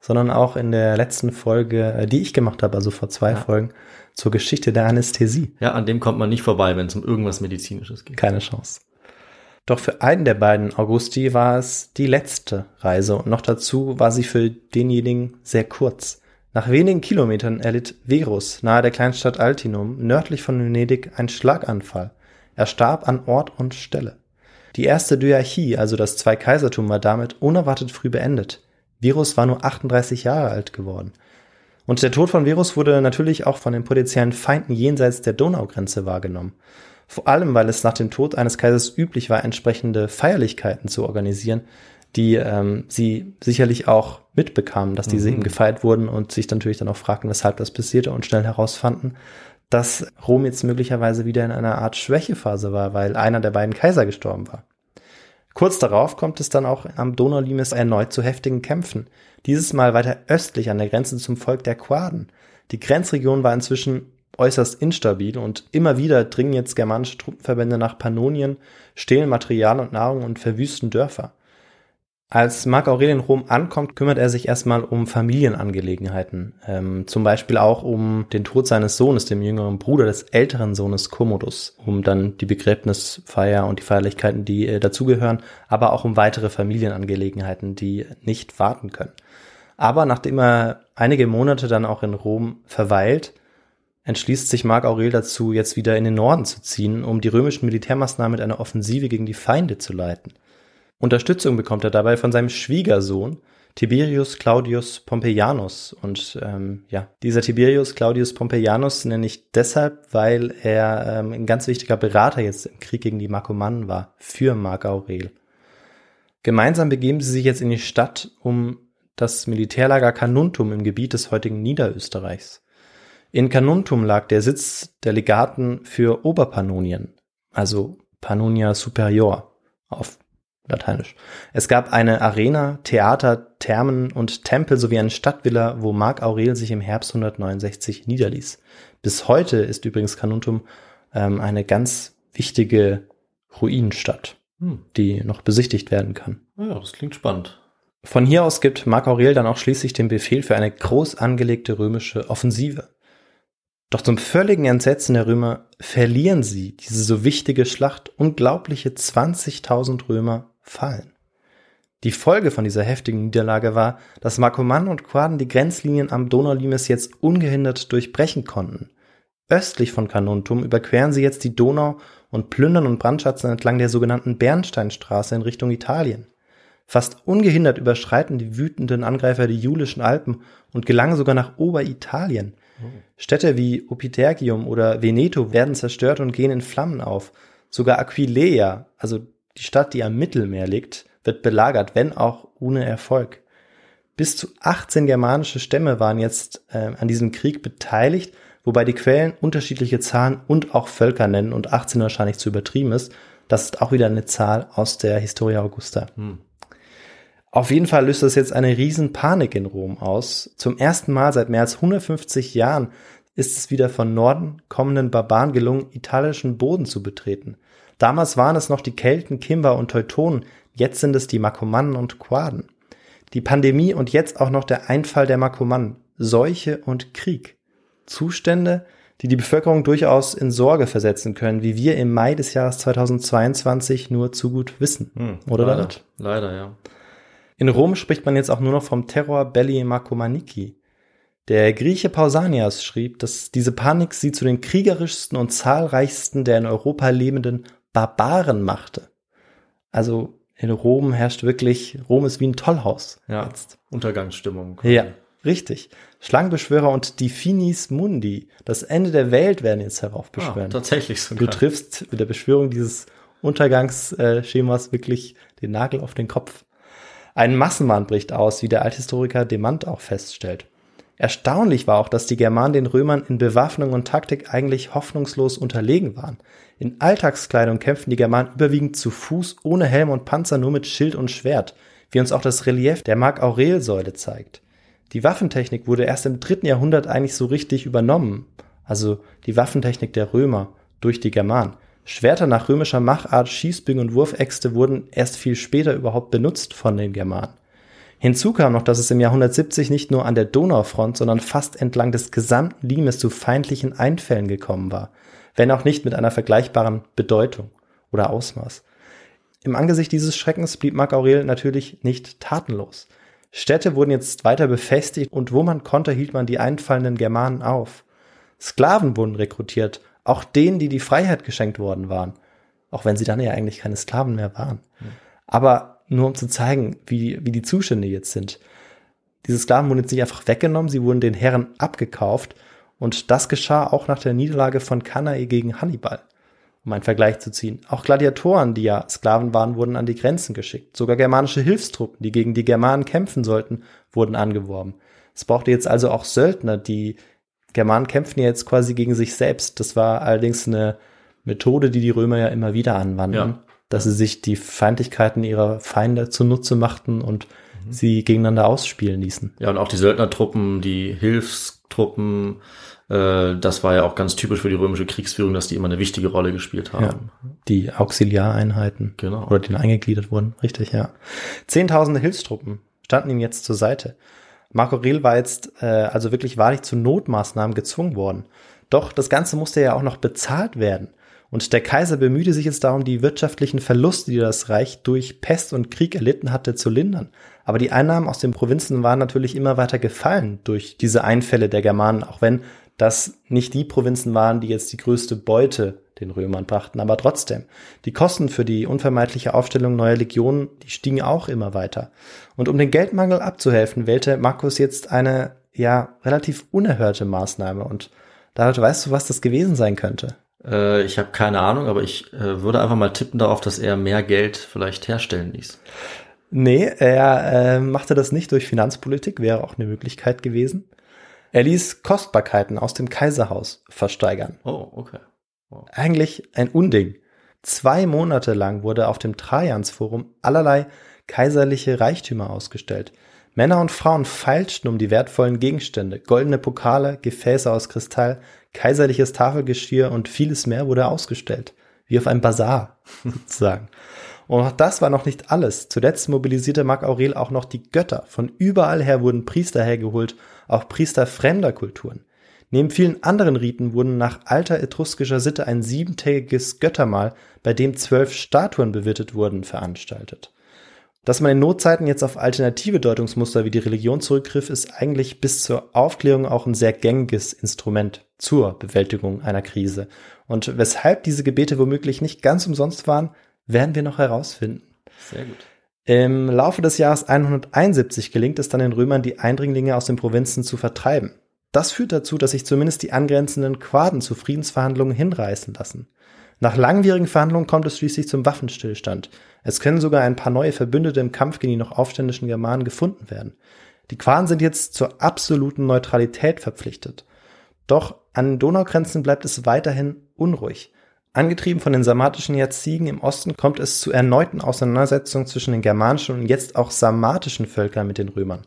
sondern auch in der letzten Folge, äh, die ich gemacht habe, also vor zwei Ja. Folgen, zur Geschichte der Anästhesie. Ja, an dem kommt man nicht vorbei, wenn es um irgendwas Medizinisches geht. Keine Chance. Doch für einen der beiden Augusti war es die letzte Reise und noch dazu war sie für denjenigen sehr kurz. Nach wenigen Kilometern erlitt Verus nahe der Kleinstadt Altinum nördlich von Venedig einen Schlaganfall. Er starb an Ort und Stelle. Die erste Dyarchie, also das Zweikaisertum, war damit unerwartet früh beendet. Verus war nur 38 Jahre alt geworden. Und der Tod von Verus wurde natürlich auch von den potenziellen Feinden jenseits der Donaugrenze wahrgenommen. Vor allem, weil es nach dem Tod eines Kaisers üblich war, entsprechende Feierlichkeiten zu organisieren, die ähm, sie sicherlich auch mitbekamen, dass diese Mhm. eben gefeiert wurden und sich natürlich dann auch fragten, weshalb das passierte und schnell herausfanden, dass Rom jetzt möglicherweise wieder in einer Art Schwächephase war, weil einer der beiden Kaiser gestorben war. Kurz darauf kommt es dann auch am Donaulimes erneut zu heftigen Kämpfen. Dieses Mal weiter östlich an der Grenze zum Volk der Quaden. Die Grenzregion war inzwischen äußerst instabil und immer wieder dringen jetzt germanische Truppenverbände nach Pannonien, stehlen Material und Nahrung und verwüsten Dörfer. Als Marc Aurel in Rom ankommt, kümmert er sich erstmal um Familienangelegenheiten, ähm, zum Beispiel auch um den Tod seines Sohnes, dem jüngeren Bruder des älteren Sohnes Commodus, um dann die Begräbnisfeier und die Feierlichkeiten, die äh, dazugehören, aber auch um weitere Familienangelegenheiten, die nicht warten können. Aber nachdem er einige Monate dann auch in Rom verweilt, entschließt sich Marc Aurel dazu, jetzt wieder in den Norden zu ziehen, um die römischen Militärmaßnahmen mit einer Offensive gegen die Feinde zu leiten. Unterstützung bekommt er dabei von seinem Schwiegersohn Tiberius Claudius Pompeianus. Und ähm, ja, dieser Tiberius Claudius Pompeianus nenne ich deshalb, weil er ähm, ein ganz wichtiger Berater jetzt im Krieg gegen die Markomannen war, für Marc Aurel. Gemeinsam begeben sie sich jetzt in die Stadt, um das Militärlager Carnuntum im Gebiet des heutigen Niederösterreichs. In Carnuntum lag der Sitz der Legaten für Oberpannonien, also Pannonia Superior auf Lateinisch. Es gab eine Arena, Theater, Thermen und Tempel sowie eine Stadtvilla, wo Marc Aurel sich im Herbst 169 niederließ. Bis heute ist übrigens Carnuntum ähm, eine ganz wichtige Ruinenstadt, Hm. die noch besichtigt werden kann. Ja, das klingt spannend. Von hier aus gibt Marc Aurel dann auch schließlich den Befehl für eine groß angelegte römische Offensive. Doch zum völligen Entsetzen der Römer verlieren sie diese so wichtige Schlacht. Unglaubliche 20.000 Römer fallen. Die Folge von dieser heftigen Niederlage war, dass Markomannen und Quaden die Grenzlinien am Donaulimes jetzt ungehindert durchbrechen konnten. Östlich von Carnuntum überqueren sie jetzt die Donau und plündern und brandschatzen entlang der sogenannten Bernsteinstraße in Richtung Italien. Fast ungehindert überschreiten die wütenden Angreifer die Julischen Alpen und gelangen sogar nach Oberitalien. Städte wie Opitergium oder Veneto werden zerstört und gehen in Flammen auf. Sogar Aquileia, also die Stadt, die am Mittelmeer liegt, wird belagert, wenn auch ohne Erfolg. Bis zu 18 germanische Stämme waren jetzt äh, an diesem Krieg beteiligt, wobei die Quellen unterschiedliche Zahlen und auch Völker nennen und 18 wahrscheinlich zu übertrieben ist. Das ist auch wieder eine Zahl aus der Historia Augusta. Hm. Auf jeden Fall löst das jetzt eine riesen Panik in Rom aus. Zum ersten Mal seit mehr als 150 Jahren ist es wieder von Norden kommenden Barbaren gelungen, italischen Boden zu betreten. Damals waren es noch die Kelten, Kimber und Teutonen, jetzt sind es die Markomannen und Quaden. Die Pandemie und jetzt auch noch der Einfall der Markomannen, Seuche und Krieg. Zustände, die die Bevölkerung durchaus in Sorge versetzen können, wie wir im Mai des Jahres 2022 nur zu gut wissen. Hm. Oder, leider, David? leider, ja. In Rom spricht man jetzt auch nur noch vom Terror belli Marcomaniki. Der Grieche Pausanias schrieb, dass diese Panik sie zu den kriegerischsten und zahlreichsten der in Europa lebenden Barbaren machte. Also in Rom herrscht wirklich, Rom ist wie ein Tollhaus. Ja, Jetzt. Untergangsstimmung. Ja, richtig. Schlangenbeschwörer und die Finis Mundi, das Ende der Welt werden jetzt Ah, heraufbeschwören. tatsächlich du sogar. triffst mit der Beschwörung dieses Untergangsschemas wirklich den Nagel auf den Kopf. Ein Massenmahn bricht aus, wie der Althistoriker Demant auch feststellt. Erstaunlich war auch, dass die Germanen den Römern in Bewaffnung und Taktik eigentlich hoffnungslos unterlegen waren. In Alltagskleidung kämpften die Germanen überwiegend zu Fuß, ohne Helm und Panzer, nur mit Schild und Schwert, wie uns auch das Relief der Mark-Aurel-Säule zeigt. Die Waffentechnik wurde erst im dritten Jahrhundert eigentlich so richtig übernommen, also die Waffentechnik der Römer durch die Germanen. Schwerter nach römischer Machart, Schießbögen und Wurfäxte wurden erst viel später überhaupt benutzt von den Germanen. Hinzu kam noch, dass es im Jahr 170 nicht nur an der Donaufront, sondern fast entlang des gesamten Limes zu feindlichen Einfällen gekommen war, wenn auch nicht mit einer vergleichbaren Bedeutung oder Ausmaß. Im Angesicht dieses Schreckens blieb Mark Aurel natürlich nicht tatenlos. Städte wurden jetzt weiter befestigt und wo man konnte, hielt man die einfallenden Germanen auf. Sklaven wurden rekrutiert, auch denen, die die Freiheit geschenkt worden waren, auch wenn sie dann ja eigentlich keine Sklaven mehr waren. Aber nur um zu zeigen, wie, wie die Zustände jetzt sind. Diese Sklaven wurden jetzt nicht einfach weggenommen, sie wurden den Herren abgekauft und das geschah auch nach der Niederlage von Cannae gegen Hannibal, um einen Vergleich zu ziehen. Auch Gladiatoren, die ja Sklaven waren, wurden an die Grenzen geschickt. Sogar germanische Hilfstruppen, die gegen die Germanen kämpfen sollten, wurden angeworben. Es brauchte jetzt also auch Söldner, die Germanen kämpfen ja jetzt quasi gegen sich selbst. Das war allerdings eine Methode, die die Römer ja immer wieder anwandten. Ja dass sie sich die Feindlichkeiten ihrer Feinde zunutze machten und mhm. sie gegeneinander ausspielen ließen. Ja, und auch die Söldnertruppen, die Hilfstruppen, äh, das war ja auch ganz typisch für die römische Kriegsführung, dass die immer eine wichtige Rolle gespielt haben. Ja, die Auxiliareinheiten. Genau. Oder die eingegliedert wurden, richtig, ja. Zehntausende Hilfstruppen standen ihm jetzt zur Seite. Marco Aurel war jetzt äh, also wirklich wahrlich zu Notmaßnahmen gezwungen worden. Doch das Ganze musste ja auch noch bezahlt werden. Und der Kaiser bemühte sich jetzt darum, die wirtschaftlichen Verluste, die das Reich durch Pest und Krieg erlitten hatte, zu lindern. Aber die Einnahmen aus den Provinzen waren natürlich immer weiter gefallen durch diese Einfälle der Germanen, auch wenn das nicht die Provinzen waren, die jetzt die größte Beute den Römern brachten. Aber trotzdem, die Kosten für die unvermeidliche Aufstellung neuer Legionen, die stiegen auch immer weiter. Und um den Geldmangel abzuhelfen, wählte Markus jetzt eine, ja, relativ unerhörte Maßnahme. Und dadurch weißt du, was das gewesen sein könnte? Äh, ich habe keine Ahnung, aber ich äh, würde einfach mal tippen darauf, dass er mehr Geld vielleicht herstellen ließ. Nee, er äh, machte das nicht durch Finanzpolitik, wäre auch eine Möglichkeit gewesen. Er ließ Kostbarkeiten aus dem Kaiserhaus versteigern. Oh, okay. Eigentlich ein Unding. Zwei Monate lang wurde auf dem Trajansforum allerlei kaiserliche Reichtümer ausgestellt. Männer und Frauen feilschten um die wertvollen Gegenstände, goldene Pokale, Gefäße aus Kristall, kaiserliches Tafelgeschirr und vieles mehr wurde ausgestellt. Wie auf einem Bazar, [laughs] sozusagen. Und auch das war noch nicht alles. Zuletzt mobilisierte Marc Aurel auch noch die Götter. Von überall her wurden Priester hergeholt, auch Priester fremder Kulturen. Neben vielen anderen Riten wurden nach alter etruskischer Sitte ein siebentägiges Göttermahl, bei dem zwölf Statuen bewirtet wurden, veranstaltet. Dass man in Notzeiten jetzt auf alternative Deutungsmuster wie die Religion zurückgriff, ist eigentlich bis zur Aufklärung auch ein sehr gängiges Instrument zur Bewältigung einer Krise. Und weshalb diese Gebete womöglich nicht ganz umsonst waren, werden wir noch herausfinden. Sehr gut. Im Laufe des Jahres 171 gelingt es dann den Römern, die Eindringlinge aus den Provinzen zu vertreiben. Das führt dazu, dass sich zumindest die angrenzenden Quaden zu Friedensverhandlungen hinreißen lassen. Nach langwierigen Verhandlungen kommt es schließlich zum Waffenstillstand. Es können sogar ein paar neue Verbündete im Kampf gegen die noch aufständischen Germanen gefunden werden. Die Quaden sind jetzt zur absoluten Neutralität verpflichtet. Doch an den Donaugrenzen bleibt es weiterhin unruhig. Angetrieben von den sarmatischen Jazigen im Osten kommt es zu erneuten Auseinandersetzungen zwischen den germanischen und jetzt auch sarmatischen Völkern mit den Römern.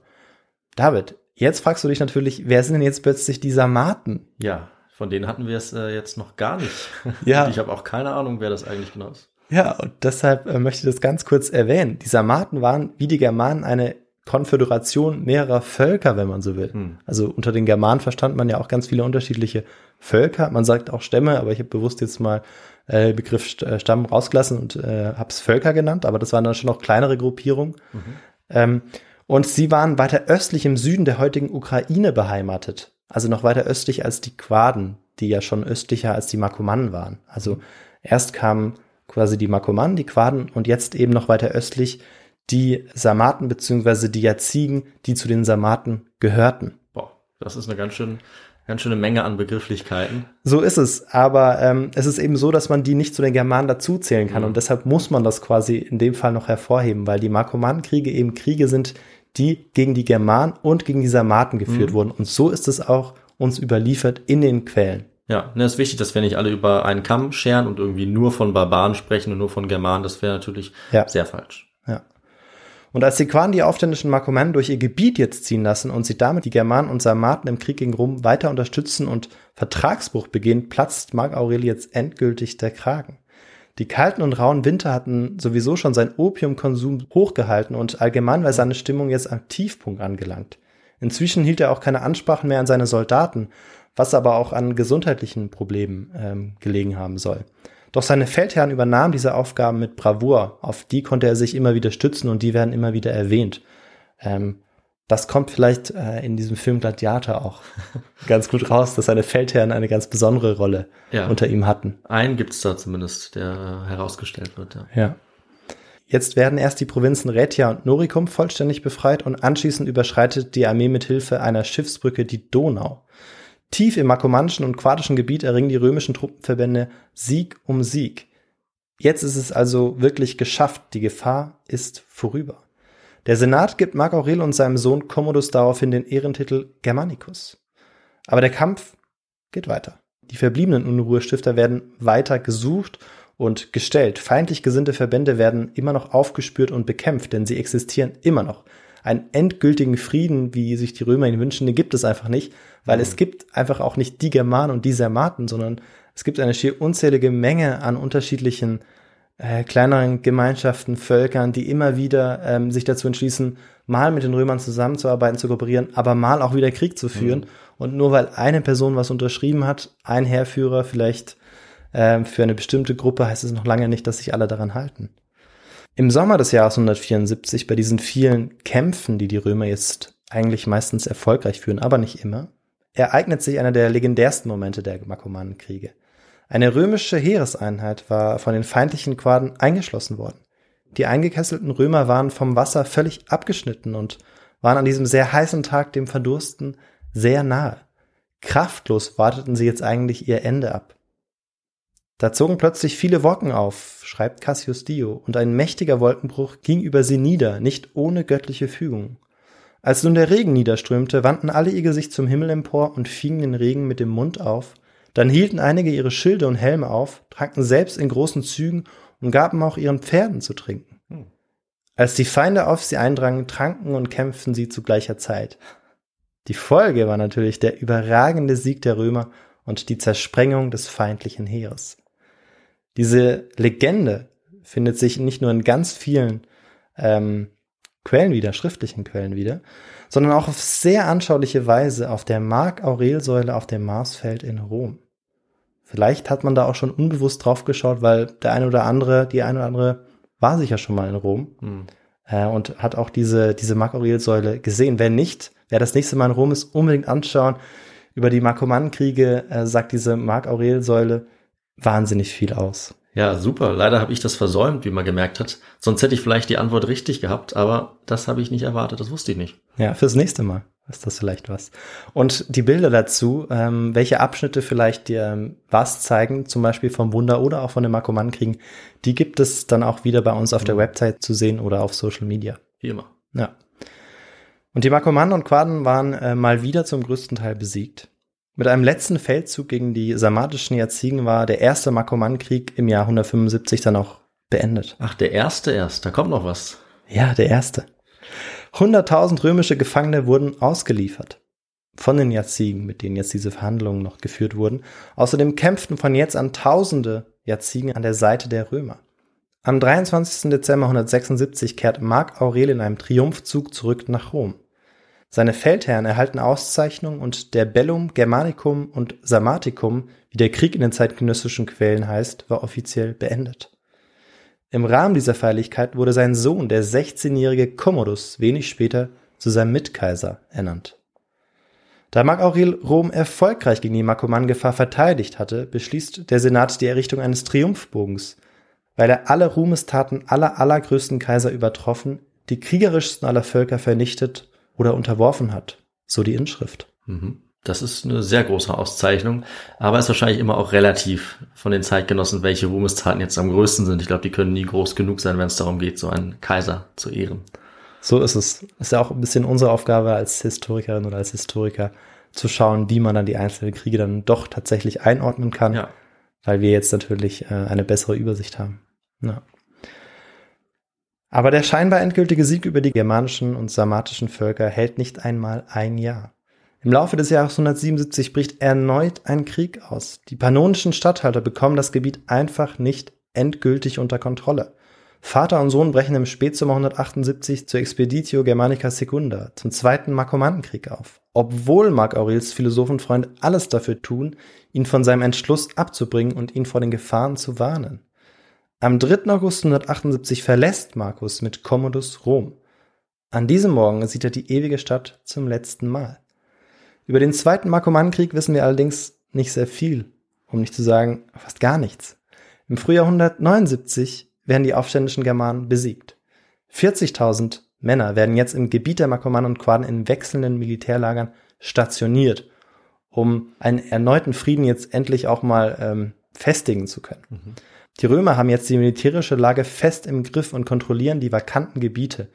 David, jetzt fragst du dich natürlich, wer sind denn jetzt plötzlich die Sarmaten? Ja, von denen hatten wir es äh, jetzt noch gar nicht. [laughs] Ja. Und ich habe auch keine Ahnung, wer das eigentlich genau ist. Ja, und deshalb äh, möchte ich das ganz kurz erwähnen. Die Sarmaten waren wie die Germanen eine Konföderation mehrerer Völker, wenn man so will. Hm. Also unter den Germanen verstand man ja auch ganz viele unterschiedliche Völker. Man sagt auch Stämme, aber ich habe bewusst jetzt mal äh, Begriff äh, Stamm rausgelassen und äh, habe es Völker genannt, aber das waren dann schon noch kleinere Gruppierungen. Mhm. Ähm, und sie waren weiter östlich im Süden der heutigen Ukraine beheimatet also noch weiter östlich als die Quaden, die ja schon östlicher als die Makomannen waren. Also erst kamen quasi die Makomannen, die Quaden und jetzt eben noch weiter östlich die Sarmaten beziehungsweise die Jazigen, die zu den Sarmaten gehörten. Boah, das ist eine ganz schön ganz schöne Menge an Begrifflichkeiten. So ist es, aber ähm, es ist eben so, dass man die nicht zu den Germanen dazuzählen kann mhm. und deshalb muss man das quasi in dem Fall noch hervorheben, weil die Markomannenkriege eben Kriege sind, die gegen die Germanen und gegen die Sarmaten geführt mhm. wurden. Und so ist es auch uns überliefert in den Quellen. Ja, ne, ist wichtig, dass wir nicht alle über einen Kamm scheren und irgendwie nur von Barbaren sprechen und nur von Germanen. Das wäre natürlich ja. sehr falsch. Ja. Und als die Quaden die aufständischen Markomannen durch ihr Gebiet jetzt ziehen lassen und sie damit die Germanen und Sarmaten im Krieg gegen Rom weiter unterstützen und Vertragsbruch beginnt, platzt Mark Aurel jetzt endgültig der Kragen. Die kalten und rauen Winter hatten sowieso schon seinen Opiumkonsum hochgehalten und allgemein war seine Stimmung jetzt am Tiefpunkt angelangt. Inzwischen hielt er auch keine Ansprachen mehr an seine Soldaten, was aber auch an gesundheitlichen Problemen ähm, gelegen haben soll. Doch seine Feldherren übernahmen diese Aufgaben mit Bravour, auf die konnte er sich immer wieder stützen und die werden immer wieder erwähnt. Ähm, das kommt vielleicht äh, in diesem Film Gladiator auch [laughs] ganz gut raus, dass seine Feldherren eine ganz besondere Rolle Ja. unter ihm hatten. Einen gibt's da zumindest, der herausgestellt wird. Ja. Ja. Jetzt werden erst die Provinzen Raetia und Noricum vollständig befreit und anschließend überschreitet die Armee mit Hilfe einer Schiffsbrücke die Donau. Tief im makomanischen und quadischen Gebiet erringen die römischen Truppenverbände Sieg um Sieg. Jetzt ist es also wirklich geschafft, die Gefahr ist vorüber. Der Senat gibt Mark Aurel und seinem Sohn Commodus daraufhin den Ehrentitel Germanicus. Aber der Kampf geht weiter. Die verbliebenen Unruhestifter werden weiter gesucht und gestellt. Feindlich gesinnte Verbände werden immer noch aufgespürt und bekämpft, denn sie existieren immer noch. Einen endgültigen Frieden, wie sich die Römer ihn wünschen, den gibt es einfach nicht, weil es gibt einfach auch nicht die Germanen und die Sarmaten, sondern es gibt eine schier unzählige Menge an unterschiedlichen äh, kleineren Gemeinschaften, Völkern, die immer wieder ähm, sich dazu entschließen, mal mit den Römern zusammenzuarbeiten, zu kooperieren, aber mal auch wieder Krieg zu führen. Und nur weil eine Person was unterschrieben hat, ein Heerführer vielleicht ähm, für eine bestimmte Gruppe, heißt es noch lange nicht, dass sich alle daran halten. Im Sommer des Jahres 174, bei diesen vielen Kämpfen, die die Römer jetzt eigentlich meistens erfolgreich führen, aber nicht immer, ereignet sich einer der legendärsten Momente der Markomannenkriege. Eine römische Heereseinheit war von den feindlichen Quaden eingeschlossen worden. Die eingekesselten Römer waren vom Wasser völlig abgeschnitten und waren an diesem sehr heißen Tag dem Verdursten sehr nahe. Kraftlos warteten sie jetzt eigentlich ihr Ende ab. Da zogen plötzlich viele Wolken auf, schreibt Cassius Dio, und ein mächtiger Wolkenbruch ging über sie nieder, nicht ohne göttliche Fügung. Als nun der Regen niederströmte, wandten alle ihr Gesicht zum Himmel empor und fingen den Regen mit dem Mund auf. Dann hielten einige ihre Schilde und Helme auf, tranken selbst in großen Zügen und gaben auch ihren Pferden zu trinken. Als die Feinde auf sie eindrangen, tranken und kämpften sie zu gleicher Zeit. Die Folge war natürlich der überragende Sieg der Römer und die Zersprengung des feindlichen Heeres. Diese Legende findet sich nicht nur in ganz vielen ähm, Quellen wieder, schriftlichen Quellen wieder, sondern auch auf sehr anschauliche Weise auf der Mark-Aurel-Säule auf dem Marsfeld in Rom. Vielleicht hat man da auch schon unbewusst drauf geschaut, weil der eine oder andere, die eine oder andere war sicher schon mal in Rom Hm. äh, und hat auch diese, diese Mark-Aurel-Säule gesehen. Wenn nicht, wer das nächste Mal in Rom ist, unbedingt anschauen. Über die Markomannenkriege äh, sagt diese Mark-Aurel-Säule wahnsinnig viel aus. Ja, super. Leider habe ich das versäumt, wie man gemerkt hat. Sonst hätte ich vielleicht die Antwort richtig gehabt, aber das habe ich nicht erwartet, das wusste ich nicht. Ja, fürs nächste Mal ist das vielleicht was. Und die Bilder dazu, ähm, welche Abschnitte vielleicht dir ähm, was zeigen, zum Beispiel vom Wunder oder auch von den Markomannenkriegen, die gibt es dann auch wieder bei uns auf der Website zu sehen oder auf Social Media. Wie immer. Ja. Und die Markomannen und Quaden waren äh, mal wieder zum größten Teil besiegt. Mit einem letzten Feldzug gegen die sarmatischen Jazigen war der erste Markomannenkrieg im Jahr 175 dann auch beendet. Ach, der erste erst, da kommt noch was. Ja, der erste. 100.000 römische Gefangene wurden ausgeliefert. Von den Jazigen, mit denen jetzt diese Verhandlungen noch geführt wurden. Außerdem kämpften von jetzt an Tausende Jazigen an der Seite der Römer. Am 23. Dezember 176 kehrt Mark Aurel in einem Triumphzug zurück nach Rom. Seine Feldherren erhalten Auszeichnungen und der Bellum Germanicum und Sarmaticum, wie der Krieg in den zeitgenössischen Quellen heißt, war offiziell beendet. Im Rahmen dieser Feierlichkeit wurde sein Sohn, der 16-jährige Commodus, wenig später zu seinem Mitkaiser ernannt. Da Mark Aurel Rom erfolgreich gegen die Markomann-Gefahr verteidigt hatte, beschließt der Senat die Errichtung eines Triumphbogens, weil er alle Ruhmestaten aller allergrößten Kaiser übertroffen, die kriegerischsten aller Völker vernichtet oder unterworfen hat, so die Inschrift. Mhm. Das ist eine sehr große Auszeichnung, aber ist wahrscheinlich immer auch relativ von den Zeitgenossen, welche Ruhmestaten jetzt am größten sind. Ich glaube, die können nie groß genug sein, wenn es darum geht, so einen Kaiser zu ehren. So ist es. Ist ja auch ein bisschen unsere Aufgabe als Historikerin oder als Historiker zu schauen, wie man dann die einzelnen Kriege dann doch tatsächlich einordnen kann, Ja. weil wir jetzt natürlich äh, eine bessere Übersicht haben. Ja. Aber der scheinbar endgültige Sieg über die germanischen und sarmatischen Völker hält nicht einmal ein Jahr. Im Laufe des Jahres 177 bricht erneut ein Krieg aus. Die pannonischen Statthalter bekommen das Gebiet einfach nicht endgültig unter Kontrolle. Vater und Sohn brechen im Spätsommer 178 zur Expeditio Germanica Secunda, zum zweiten Markomannenkrieg auf. Obwohl Mark Aurels Philosophenfreunde alles dafür tun, ihn von seinem Entschluss abzubringen und ihn vor den Gefahren zu warnen. Am 3. August 178 verlässt Markus mit Commodus Rom. An diesem Morgen sieht er die ewige Stadt zum letzten Mal. Über den zweiten Markomannenkrieg wissen wir allerdings nicht sehr viel, um nicht zu sagen fast gar nichts. Im Frühjahr 179 werden die aufständischen Germanen besiegt. 40.000 Männer werden jetzt im Gebiet der Markomannen und Quaden in wechselnden Militärlagern stationiert, um einen erneuten Frieden jetzt endlich auch mal ähm, festigen zu können. Mhm. Die Römer haben jetzt die militärische Lage fest im Griff und kontrollieren die vakanten Gebiete.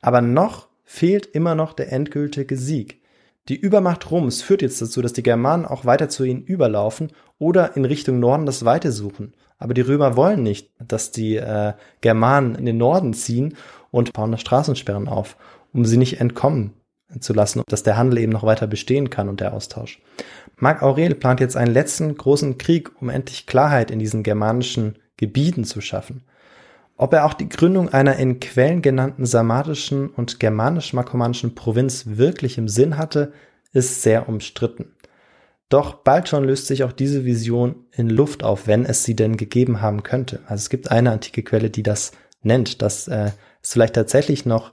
Aber noch fehlt immer noch der endgültige Sieg. Die Übermacht Roms führt jetzt dazu, dass die Germanen auch weiter zu ihnen überlaufen oder in Richtung Norden das Weite suchen. Aber die Römer wollen nicht, dass die äh, Germanen in den Norden ziehen und bauen Straßensperren auf, um sie nicht entkommen zu lassen, dass der Handel eben noch weiter bestehen kann und der Austausch. Marc Aurel plant jetzt einen letzten großen Krieg, um endlich Klarheit in diesen germanischen Gebieten zu schaffen. Ob er auch die Gründung einer in Quellen genannten sarmatischen und germanisch-markomanischen Provinz wirklich im Sinn hatte, ist sehr umstritten. Doch bald schon löst sich auch diese Vision in Luft auf, wenn es sie denn gegeben haben könnte. Also es gibt eine antike Quelle, die das nennt, dass äh, es vielleicht tatsächlich noch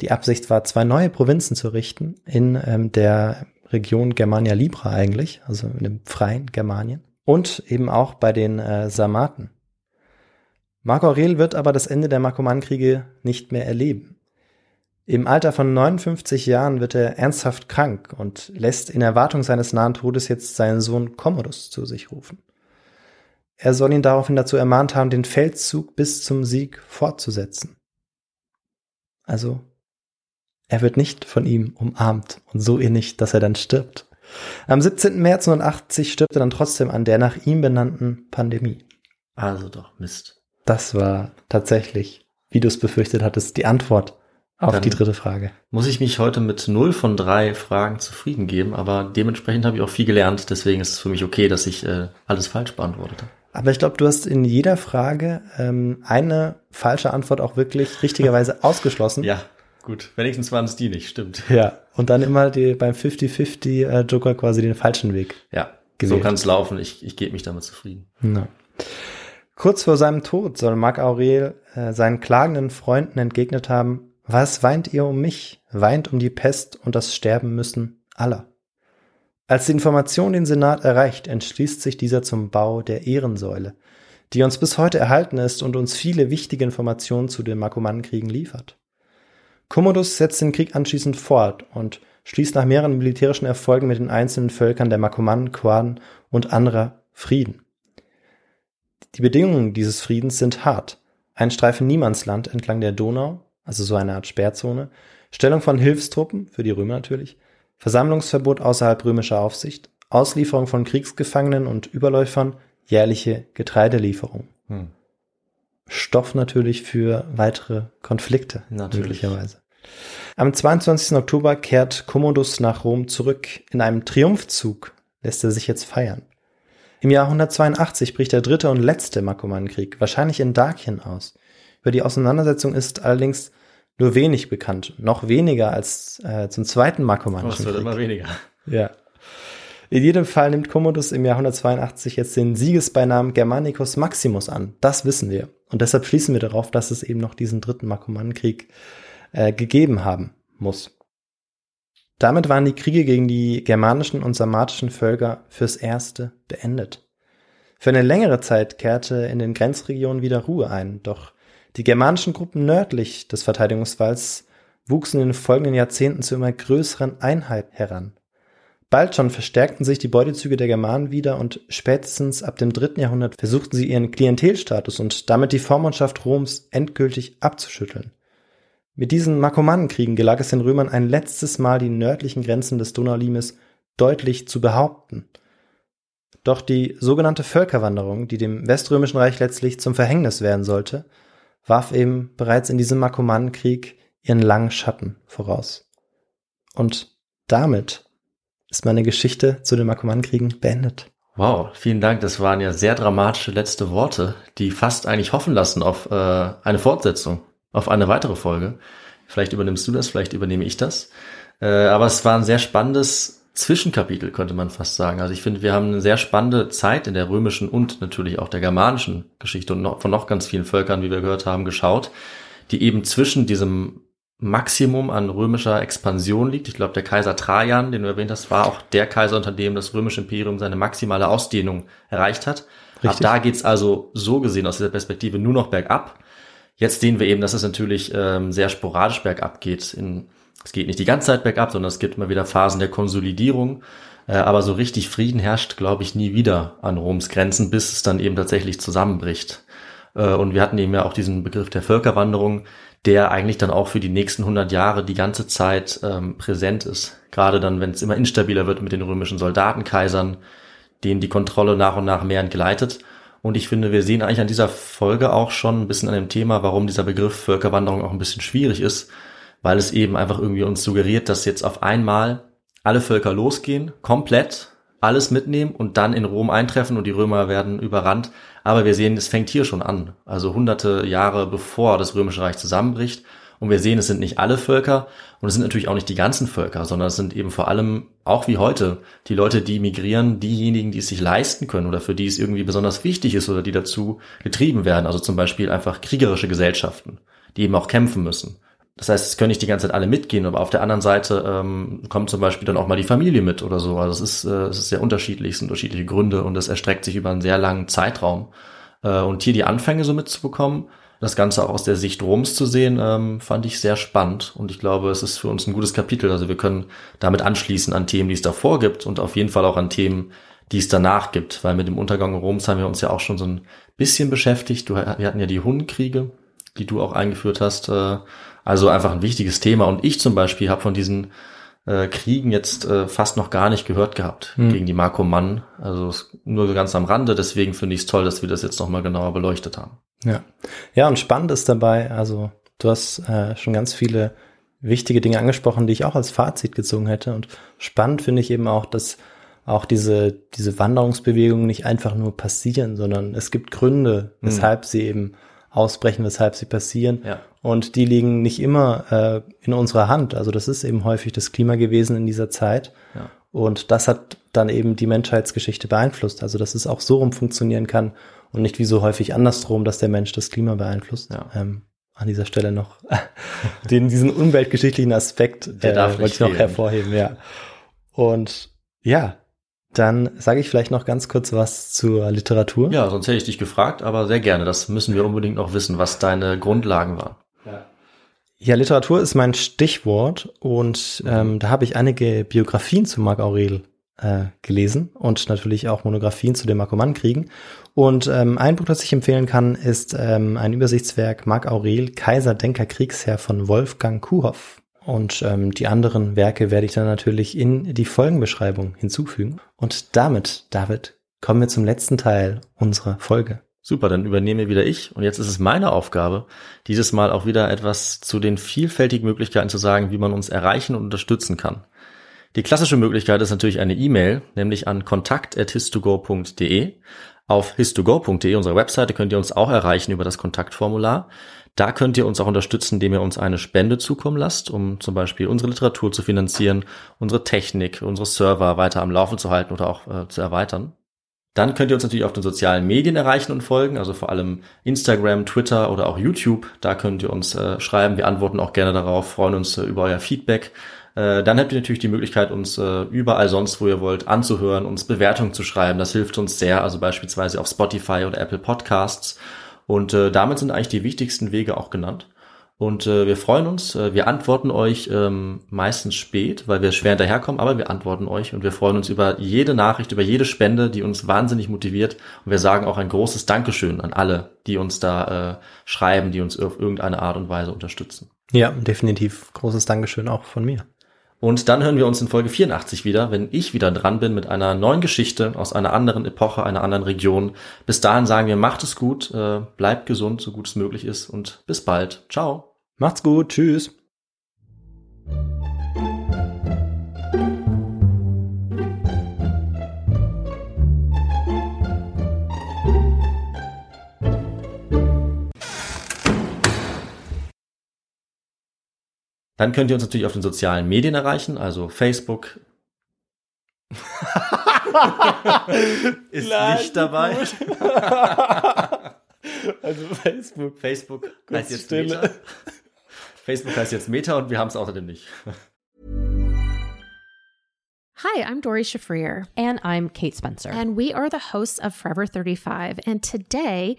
die Absicht war, zwei neue Provinzen zu richten in ähm, der Region Germania Libra eigentlich, also in dem freien Germanien und eben auch bei den äh, Sarmaten. Marco Aurel wird aber das Ende der Markomannenkriege nicht mehr erleben. Im Alter von 59 Jahren wird er ernsthaft krank und lässt in Erwartung seines nahen Todes jetzt seinen Sohn Commodus zu sich rufen. Er soll ihn daraufhin dazu ermahnt haben, den Feldzug bis zum Sieg fortzusetzen. Also, er wird nicht von ihm umarmt und so innig, dass er dann stirbt. Am 17. März 1980 stirbt er dann trotzdem an der nach ihm benannten Pandemie. Also doch, Mist. Das war tatsächlich, wie du es befürchtet hattest, die Antwort auf Dann die dritte Frage. Muss ich mich heute mit null von drei Fragen zufrieden geben, aber dementsprechend habe ich auch viel gelernt. Deswegen ist es für mich okay, dass ich äh, alles falsch beantwortete. Aber ich glaube, du hast in jeder Frage ähm, eine falsche Antwort auch wirklich richtigerweise [laughs] ausgeschlossen. Ja, gut. Wenigstens waren es die nicht, stimmt. Ja, und dann immer die, beim 50-50 äh, Joker quasi den falschen Weg. Ja, gewählt. so kann es laufen. Ich, ich gebe mich damit zufrieden. No. Kurz vor seinem Tod soll Marc Aurel äh, seinen klagenden Freunden entgegnet haben, was weint ihr um mich? Weint um die Pest und das Sterben müssen aller. Als die Information den Senat erreicht, entschließt sich dieser zum Bau der Ehrensäule, die uns bis heute erhalten ist und uns viele wichtige Informationen zu den Markomannenkriegen liefert. Commodus setzt den Krieg anschließend fort und schließt nach mehreren militärischen Erfolgen mit den einzelnen Völkern der Markomannen, Quaden und anderer Frieden. Die Bedingungen dieses Friedens sind hart. Ein Streifen Niemandsland entlang der Donau, also so eine Art Sperrzone, Stellung von Hilfstruppen, für die Römer natürlich, Versammlungsverbot außerhalb römischer Aufsicht, Auslieferung von Kriegsgefangenen und Überläufern, jährliche Getreidelieferung. Hm. Stoff natürlich für weitere Konflikte, natürlich. möglicherweise. Am 22. Oktober kehrt Commodus nach Rom zurück. In einem Triumphzug lässt er sich jetzt feiern. Im Jahr 182 bricht der dritte und letzte Markomannenkrieg, wahrscheinlich in Dakien aus. Über die Auseinandersetzung ist allerdings nur wenig bekannt, noch weniger als äh, zum zweiten Markomannischen Krieg. Es wird immer weniger. Ja. In jedem Fall nimmt Commodus im Jahr 182 jetzt den Siegesbeinamen Germanicus Maximus an. Das wissen wir. Und deshalb schließen wir darauf, dass es eben noch diesen dritten Markomannenkrieg äh, gegeben haben muss. Damit waren die Kriege gegen die germanischen und sarmatischen Völker fürs Erste beendet. Für eine längere Zeit kehrte in den Grenzregionen wieder Ruhe ein, doch die germanischen Gruppen nördlich des Verteidigungswalls wuchsen in den folgenden Jahrzehnten zu immer größeren Einheiten heran. Bald schon verstärkten sich die Beutezüge der Germanen wieder und spätestens ab dem dritten Jahrhundert versuchten sie ihren Klientelstatus und damit die Vormundschaft Roms endgültig abzuschütteln. Mit diesen Markomannenkriegen gelag es den Römern ein letztes Mal, die nördlichen Grenzen des Donaulimes deutlich zu behaupten. Doch die sogenannte Völkerwanderung, die dem Weströmischen Reich letztlich zum Verhängnis werden sollte, warf eben bereits in diesem Markomannenkrieg ihren langen Schatten voraus. Und damit ist meine Geschichte zu den Markomannenkriegen beendet. Wow, vielen Dank. Das waren ja sehr dramatische letzte Worte, die fast eigentlich hoffen lassen auf äh, eine Fortsetzung, auf eine weitere Folge. Vielleicht übernimmst du das, vielleicht übernehme ich das. Äh, aber es war ein sehr spannendes Zwischenkapitel, könnte man fast sagen. Also ich finde, wir haben eine sehr spannende Zeit in der römischen und natürlich auch der germanischen Geschichte und noch, von noch ganz vielen Völkern, wie wir gehört haben, geschaut, die eben zwischen diesem Maximum an römischer Expansion liegt. Ich glaube, der Kaiser Trajan, den du erwähnt hast, war auch der Kaiser, unter dem das römische Imperium seine maximale Ausdehnung erreicht hat. Richtig. Ab da geht's also so gesehen aus dieser Perspektive nur noch bergab. Jetzt sehen wir eben, dass es natürlich ähm, sehr sporadisch bergab geht. In, es geht nicht die ganze Zeit bergab, sondern es gibt immer wieder Phasen der Konsolidierung. Äh, aber so richtig Frieden herrscht, glaube ich, nie wieder an Roms Grenzen, bis es dann eben tatsächlich zusammenbricht. Äh, und wir hatten eben ja auch diesen Begriff der Völkerwanderung der eigentlich dann auch für die nächsten 100 Jahre die ganze Zeit ähm, präsent ist. Gerade dann, wenn es immer instabiler wird mit den römischen Soldatenkaisern, denen die Kontrolle nach und nach mehr entgleitet. Und ich finde, wir sehen eigentlich an dieser Folge auch schon ein bisschen an dem Thema, warum dieser Begriff Völkerwanderung auch ein bisschen schwierig ist, weil es eben einfach irgendwie uns suggeriert, dass jetzt auf einmal alle Völker losgehen, komplett alles mitnehmen und dann in Rom eintreffen und die Römer werden überrannt. Aber wir sehen, es fängt hier schon an. Also hunderte Jahre bevor das Römische Reich zusammenbricht. Und wir sehen, es sind nicht alle Völker und es sind natürlich auch nicht die ganzen Völker, sondern es sind eben vor allem auch wie heute die Leute, die migrieren, diejenigen, die es sich leisten können oder für die es irgendwie besonders wichtig ist oder die dazu getrieben werden. Also zum Beispiel einfach kriegerische Gesellschaften, die eben auch kämpfen müssen. Das heißt, es können nicht die ganze Zeit alle mitgehen, aber auf der anderen Seite ähm, kommt zum Beispiel dann auch mal die Familie mit oder so. Also es ist, äh, es ist sehr unterschiedlich, es sind unterschiedliche Gründe und es erstreckt sich über einen sehr langen Zeitraum. Äh, und hier die Anfänge so mitzubekommen, das Ganze auch aus der Sicht Roms zu sehen, ähm, fand ich sehr spannend. Und ich glaube, es ist für uns ein gutes Kapitel. Also wir können damit anschließen an Themen, die es davor gibt und auf jeden Fall auch an Themen, die es danach gibt. Weil mit dem Untergang Roms haben wir uns ja auch schon so ein bisschen beschäftigt. Du, wir hatten ja die Hunkriege, die du auch eingeführt hast. Äh, also einfach ein wichtiges Thema. Und ich zum Beispiel habe von diesen äh, Kriegen jetzt äh, fast noch gar nicht gehört gehabt hm. gegen die Marco Mann. Also nur ganz am Rande. Deswegen finde ich es toll, dass wir das jetzt nochmal genauer beleuchtet haben. Ja. Ja, und spannend ist dabei, also du hast äh, schon ganz viele wichtige Dinge angesprochen, die ich auch als Fazit gezogen hätte. Und spannend finde ich eben auch, dass auch diese, diese Wanderungsbewegungen nicht einfach nur passieren, sondern es gibt Gründe, hm. weshalb hm. sie eben ausbrechen, weshalb sie passieren. Ja. Und die liegen nicht immer äh, in unserer Hand. Also das ist eben häufig das Klima gewesen in dieser Zeit. Ja. Und das hat dann eben die Menschheitsgeschichte beeinflusst. Also dass es auch so rum funktionieren kann und nicht wie so häufig andersrum, dass der Mensch das Klima beeinflusst. Ja. Ähm, an dieser Stelle noch [laughs] den, diesen umweltgeschichtlichen Aspekt der äh, wollte ich noch hervorheben, ja. Und ja, dann sage ich vielleicht noch ganz kurz was zur Literatur. Ja, sonst hätte ich dich gefragt, aber sehr gerne. Das müssen wir unbedingt noch wissen, was deine Grundlagen waren. Ja, ja Literatur ist mein Stichwort und ähm, da habe ich einige Biografien zu Marc Aurel äh, gelesen und natürlich auch Monographien zu den Markomann-Kriegen. Und ähm, ein Buch, das ich empfehlen kann, ist ähm, ein Übersichtswerk Marc Aurel, Kaiser, Denker, Kriegsherr von Wolfgang Kuhoff. Und ähm, die anderen Werke werde ich dann natürlich in die Folgenbeschreibung hinzufügen. Und damit, David, kommen wir zum letzten Teil unserer Folge. Super, dann übernehme wieder ich. Und jetzt ist es meine Aufgabe, dieses Mal auch wieder etwas zu den vielfältigen Möglichkeiten zu sagen, wie man uns erreichen und unterstützen kann. Die klassische Möglichkeit ist natürlich eine E-Mail, nämlich an kontakt.histogo.de. Auf histogo.de, unserer Webseite, könnt ihr uns auch erreichen über das Kontaktformular. Da könnt ihr uns auch unterstützen, indem ihr uns eine Spende zukommen lasst, um zum Beispiel unsere Literatur zu finanzieren, unsere Technik, unsere Server weiter am Laufen zu halten oder auch äh, zu erweitern. Dann könnt ihr uns natürlich auf den sozialen Medien erreichen und folgen, also vor allem Instagram, Twitter oder auch YouTube. Da könnt ihr uns äh, schreiben. Wir antworten auch gerne darauf, freuen uns äh, über euer Feedback. Äh, dann habt ihr natürlich die Möglichkeit, uns äh, überall sonst, wo ihr wollt, anzuhören, uns Bewertungen zu schreiben. Das hilft uns sehr, also beispielsweise auf Spotify oder Apple Podcasts. Und äh, damit sind eigentlich die wichtigsten Wege auch genannt. Und äh, wir freuen uns. Äh, wir antworten euch ähm, meistens spät, weil wir schwer hinterherkommen, aber wir antworten euch und wir freuen uns über jede Nachricht, über jede Spende, die uns wahnsinnig motiviert. Und wir sagen auch ein großes Dankeschön an alle, die uns da äh, schreiben, die uns auf irgendeine Art und Weise unterstützen. Ja, definitiv. Großes Dankeschön auch von mir. Und dann hören wir uns in Folge 84 wieder, wenn ich wieder dran bin mit einer neuen Geschichte aus einer anderen Epoche, einer anderen Region. Bis dahin sagen wir, macht es gut, äh, bleibt gesund, so gut es möglich ist und bis bald. Ciao. Macht's gut. Tschüss. Dann könnt ihr uns natürlich auf den sozialen Medien erreichen, also Facebook. [laughs] ist Nein, nicht dabei. [laughs] Also Facebook. Facebook heißt jetzt Stille. Meta. Facebook heißt jetzt Meta und wir haben es außerdem nicht. Hi, I'm Dory Shafrir, And I'm Kate Spencer. and we are the hosts of Forever 35. And today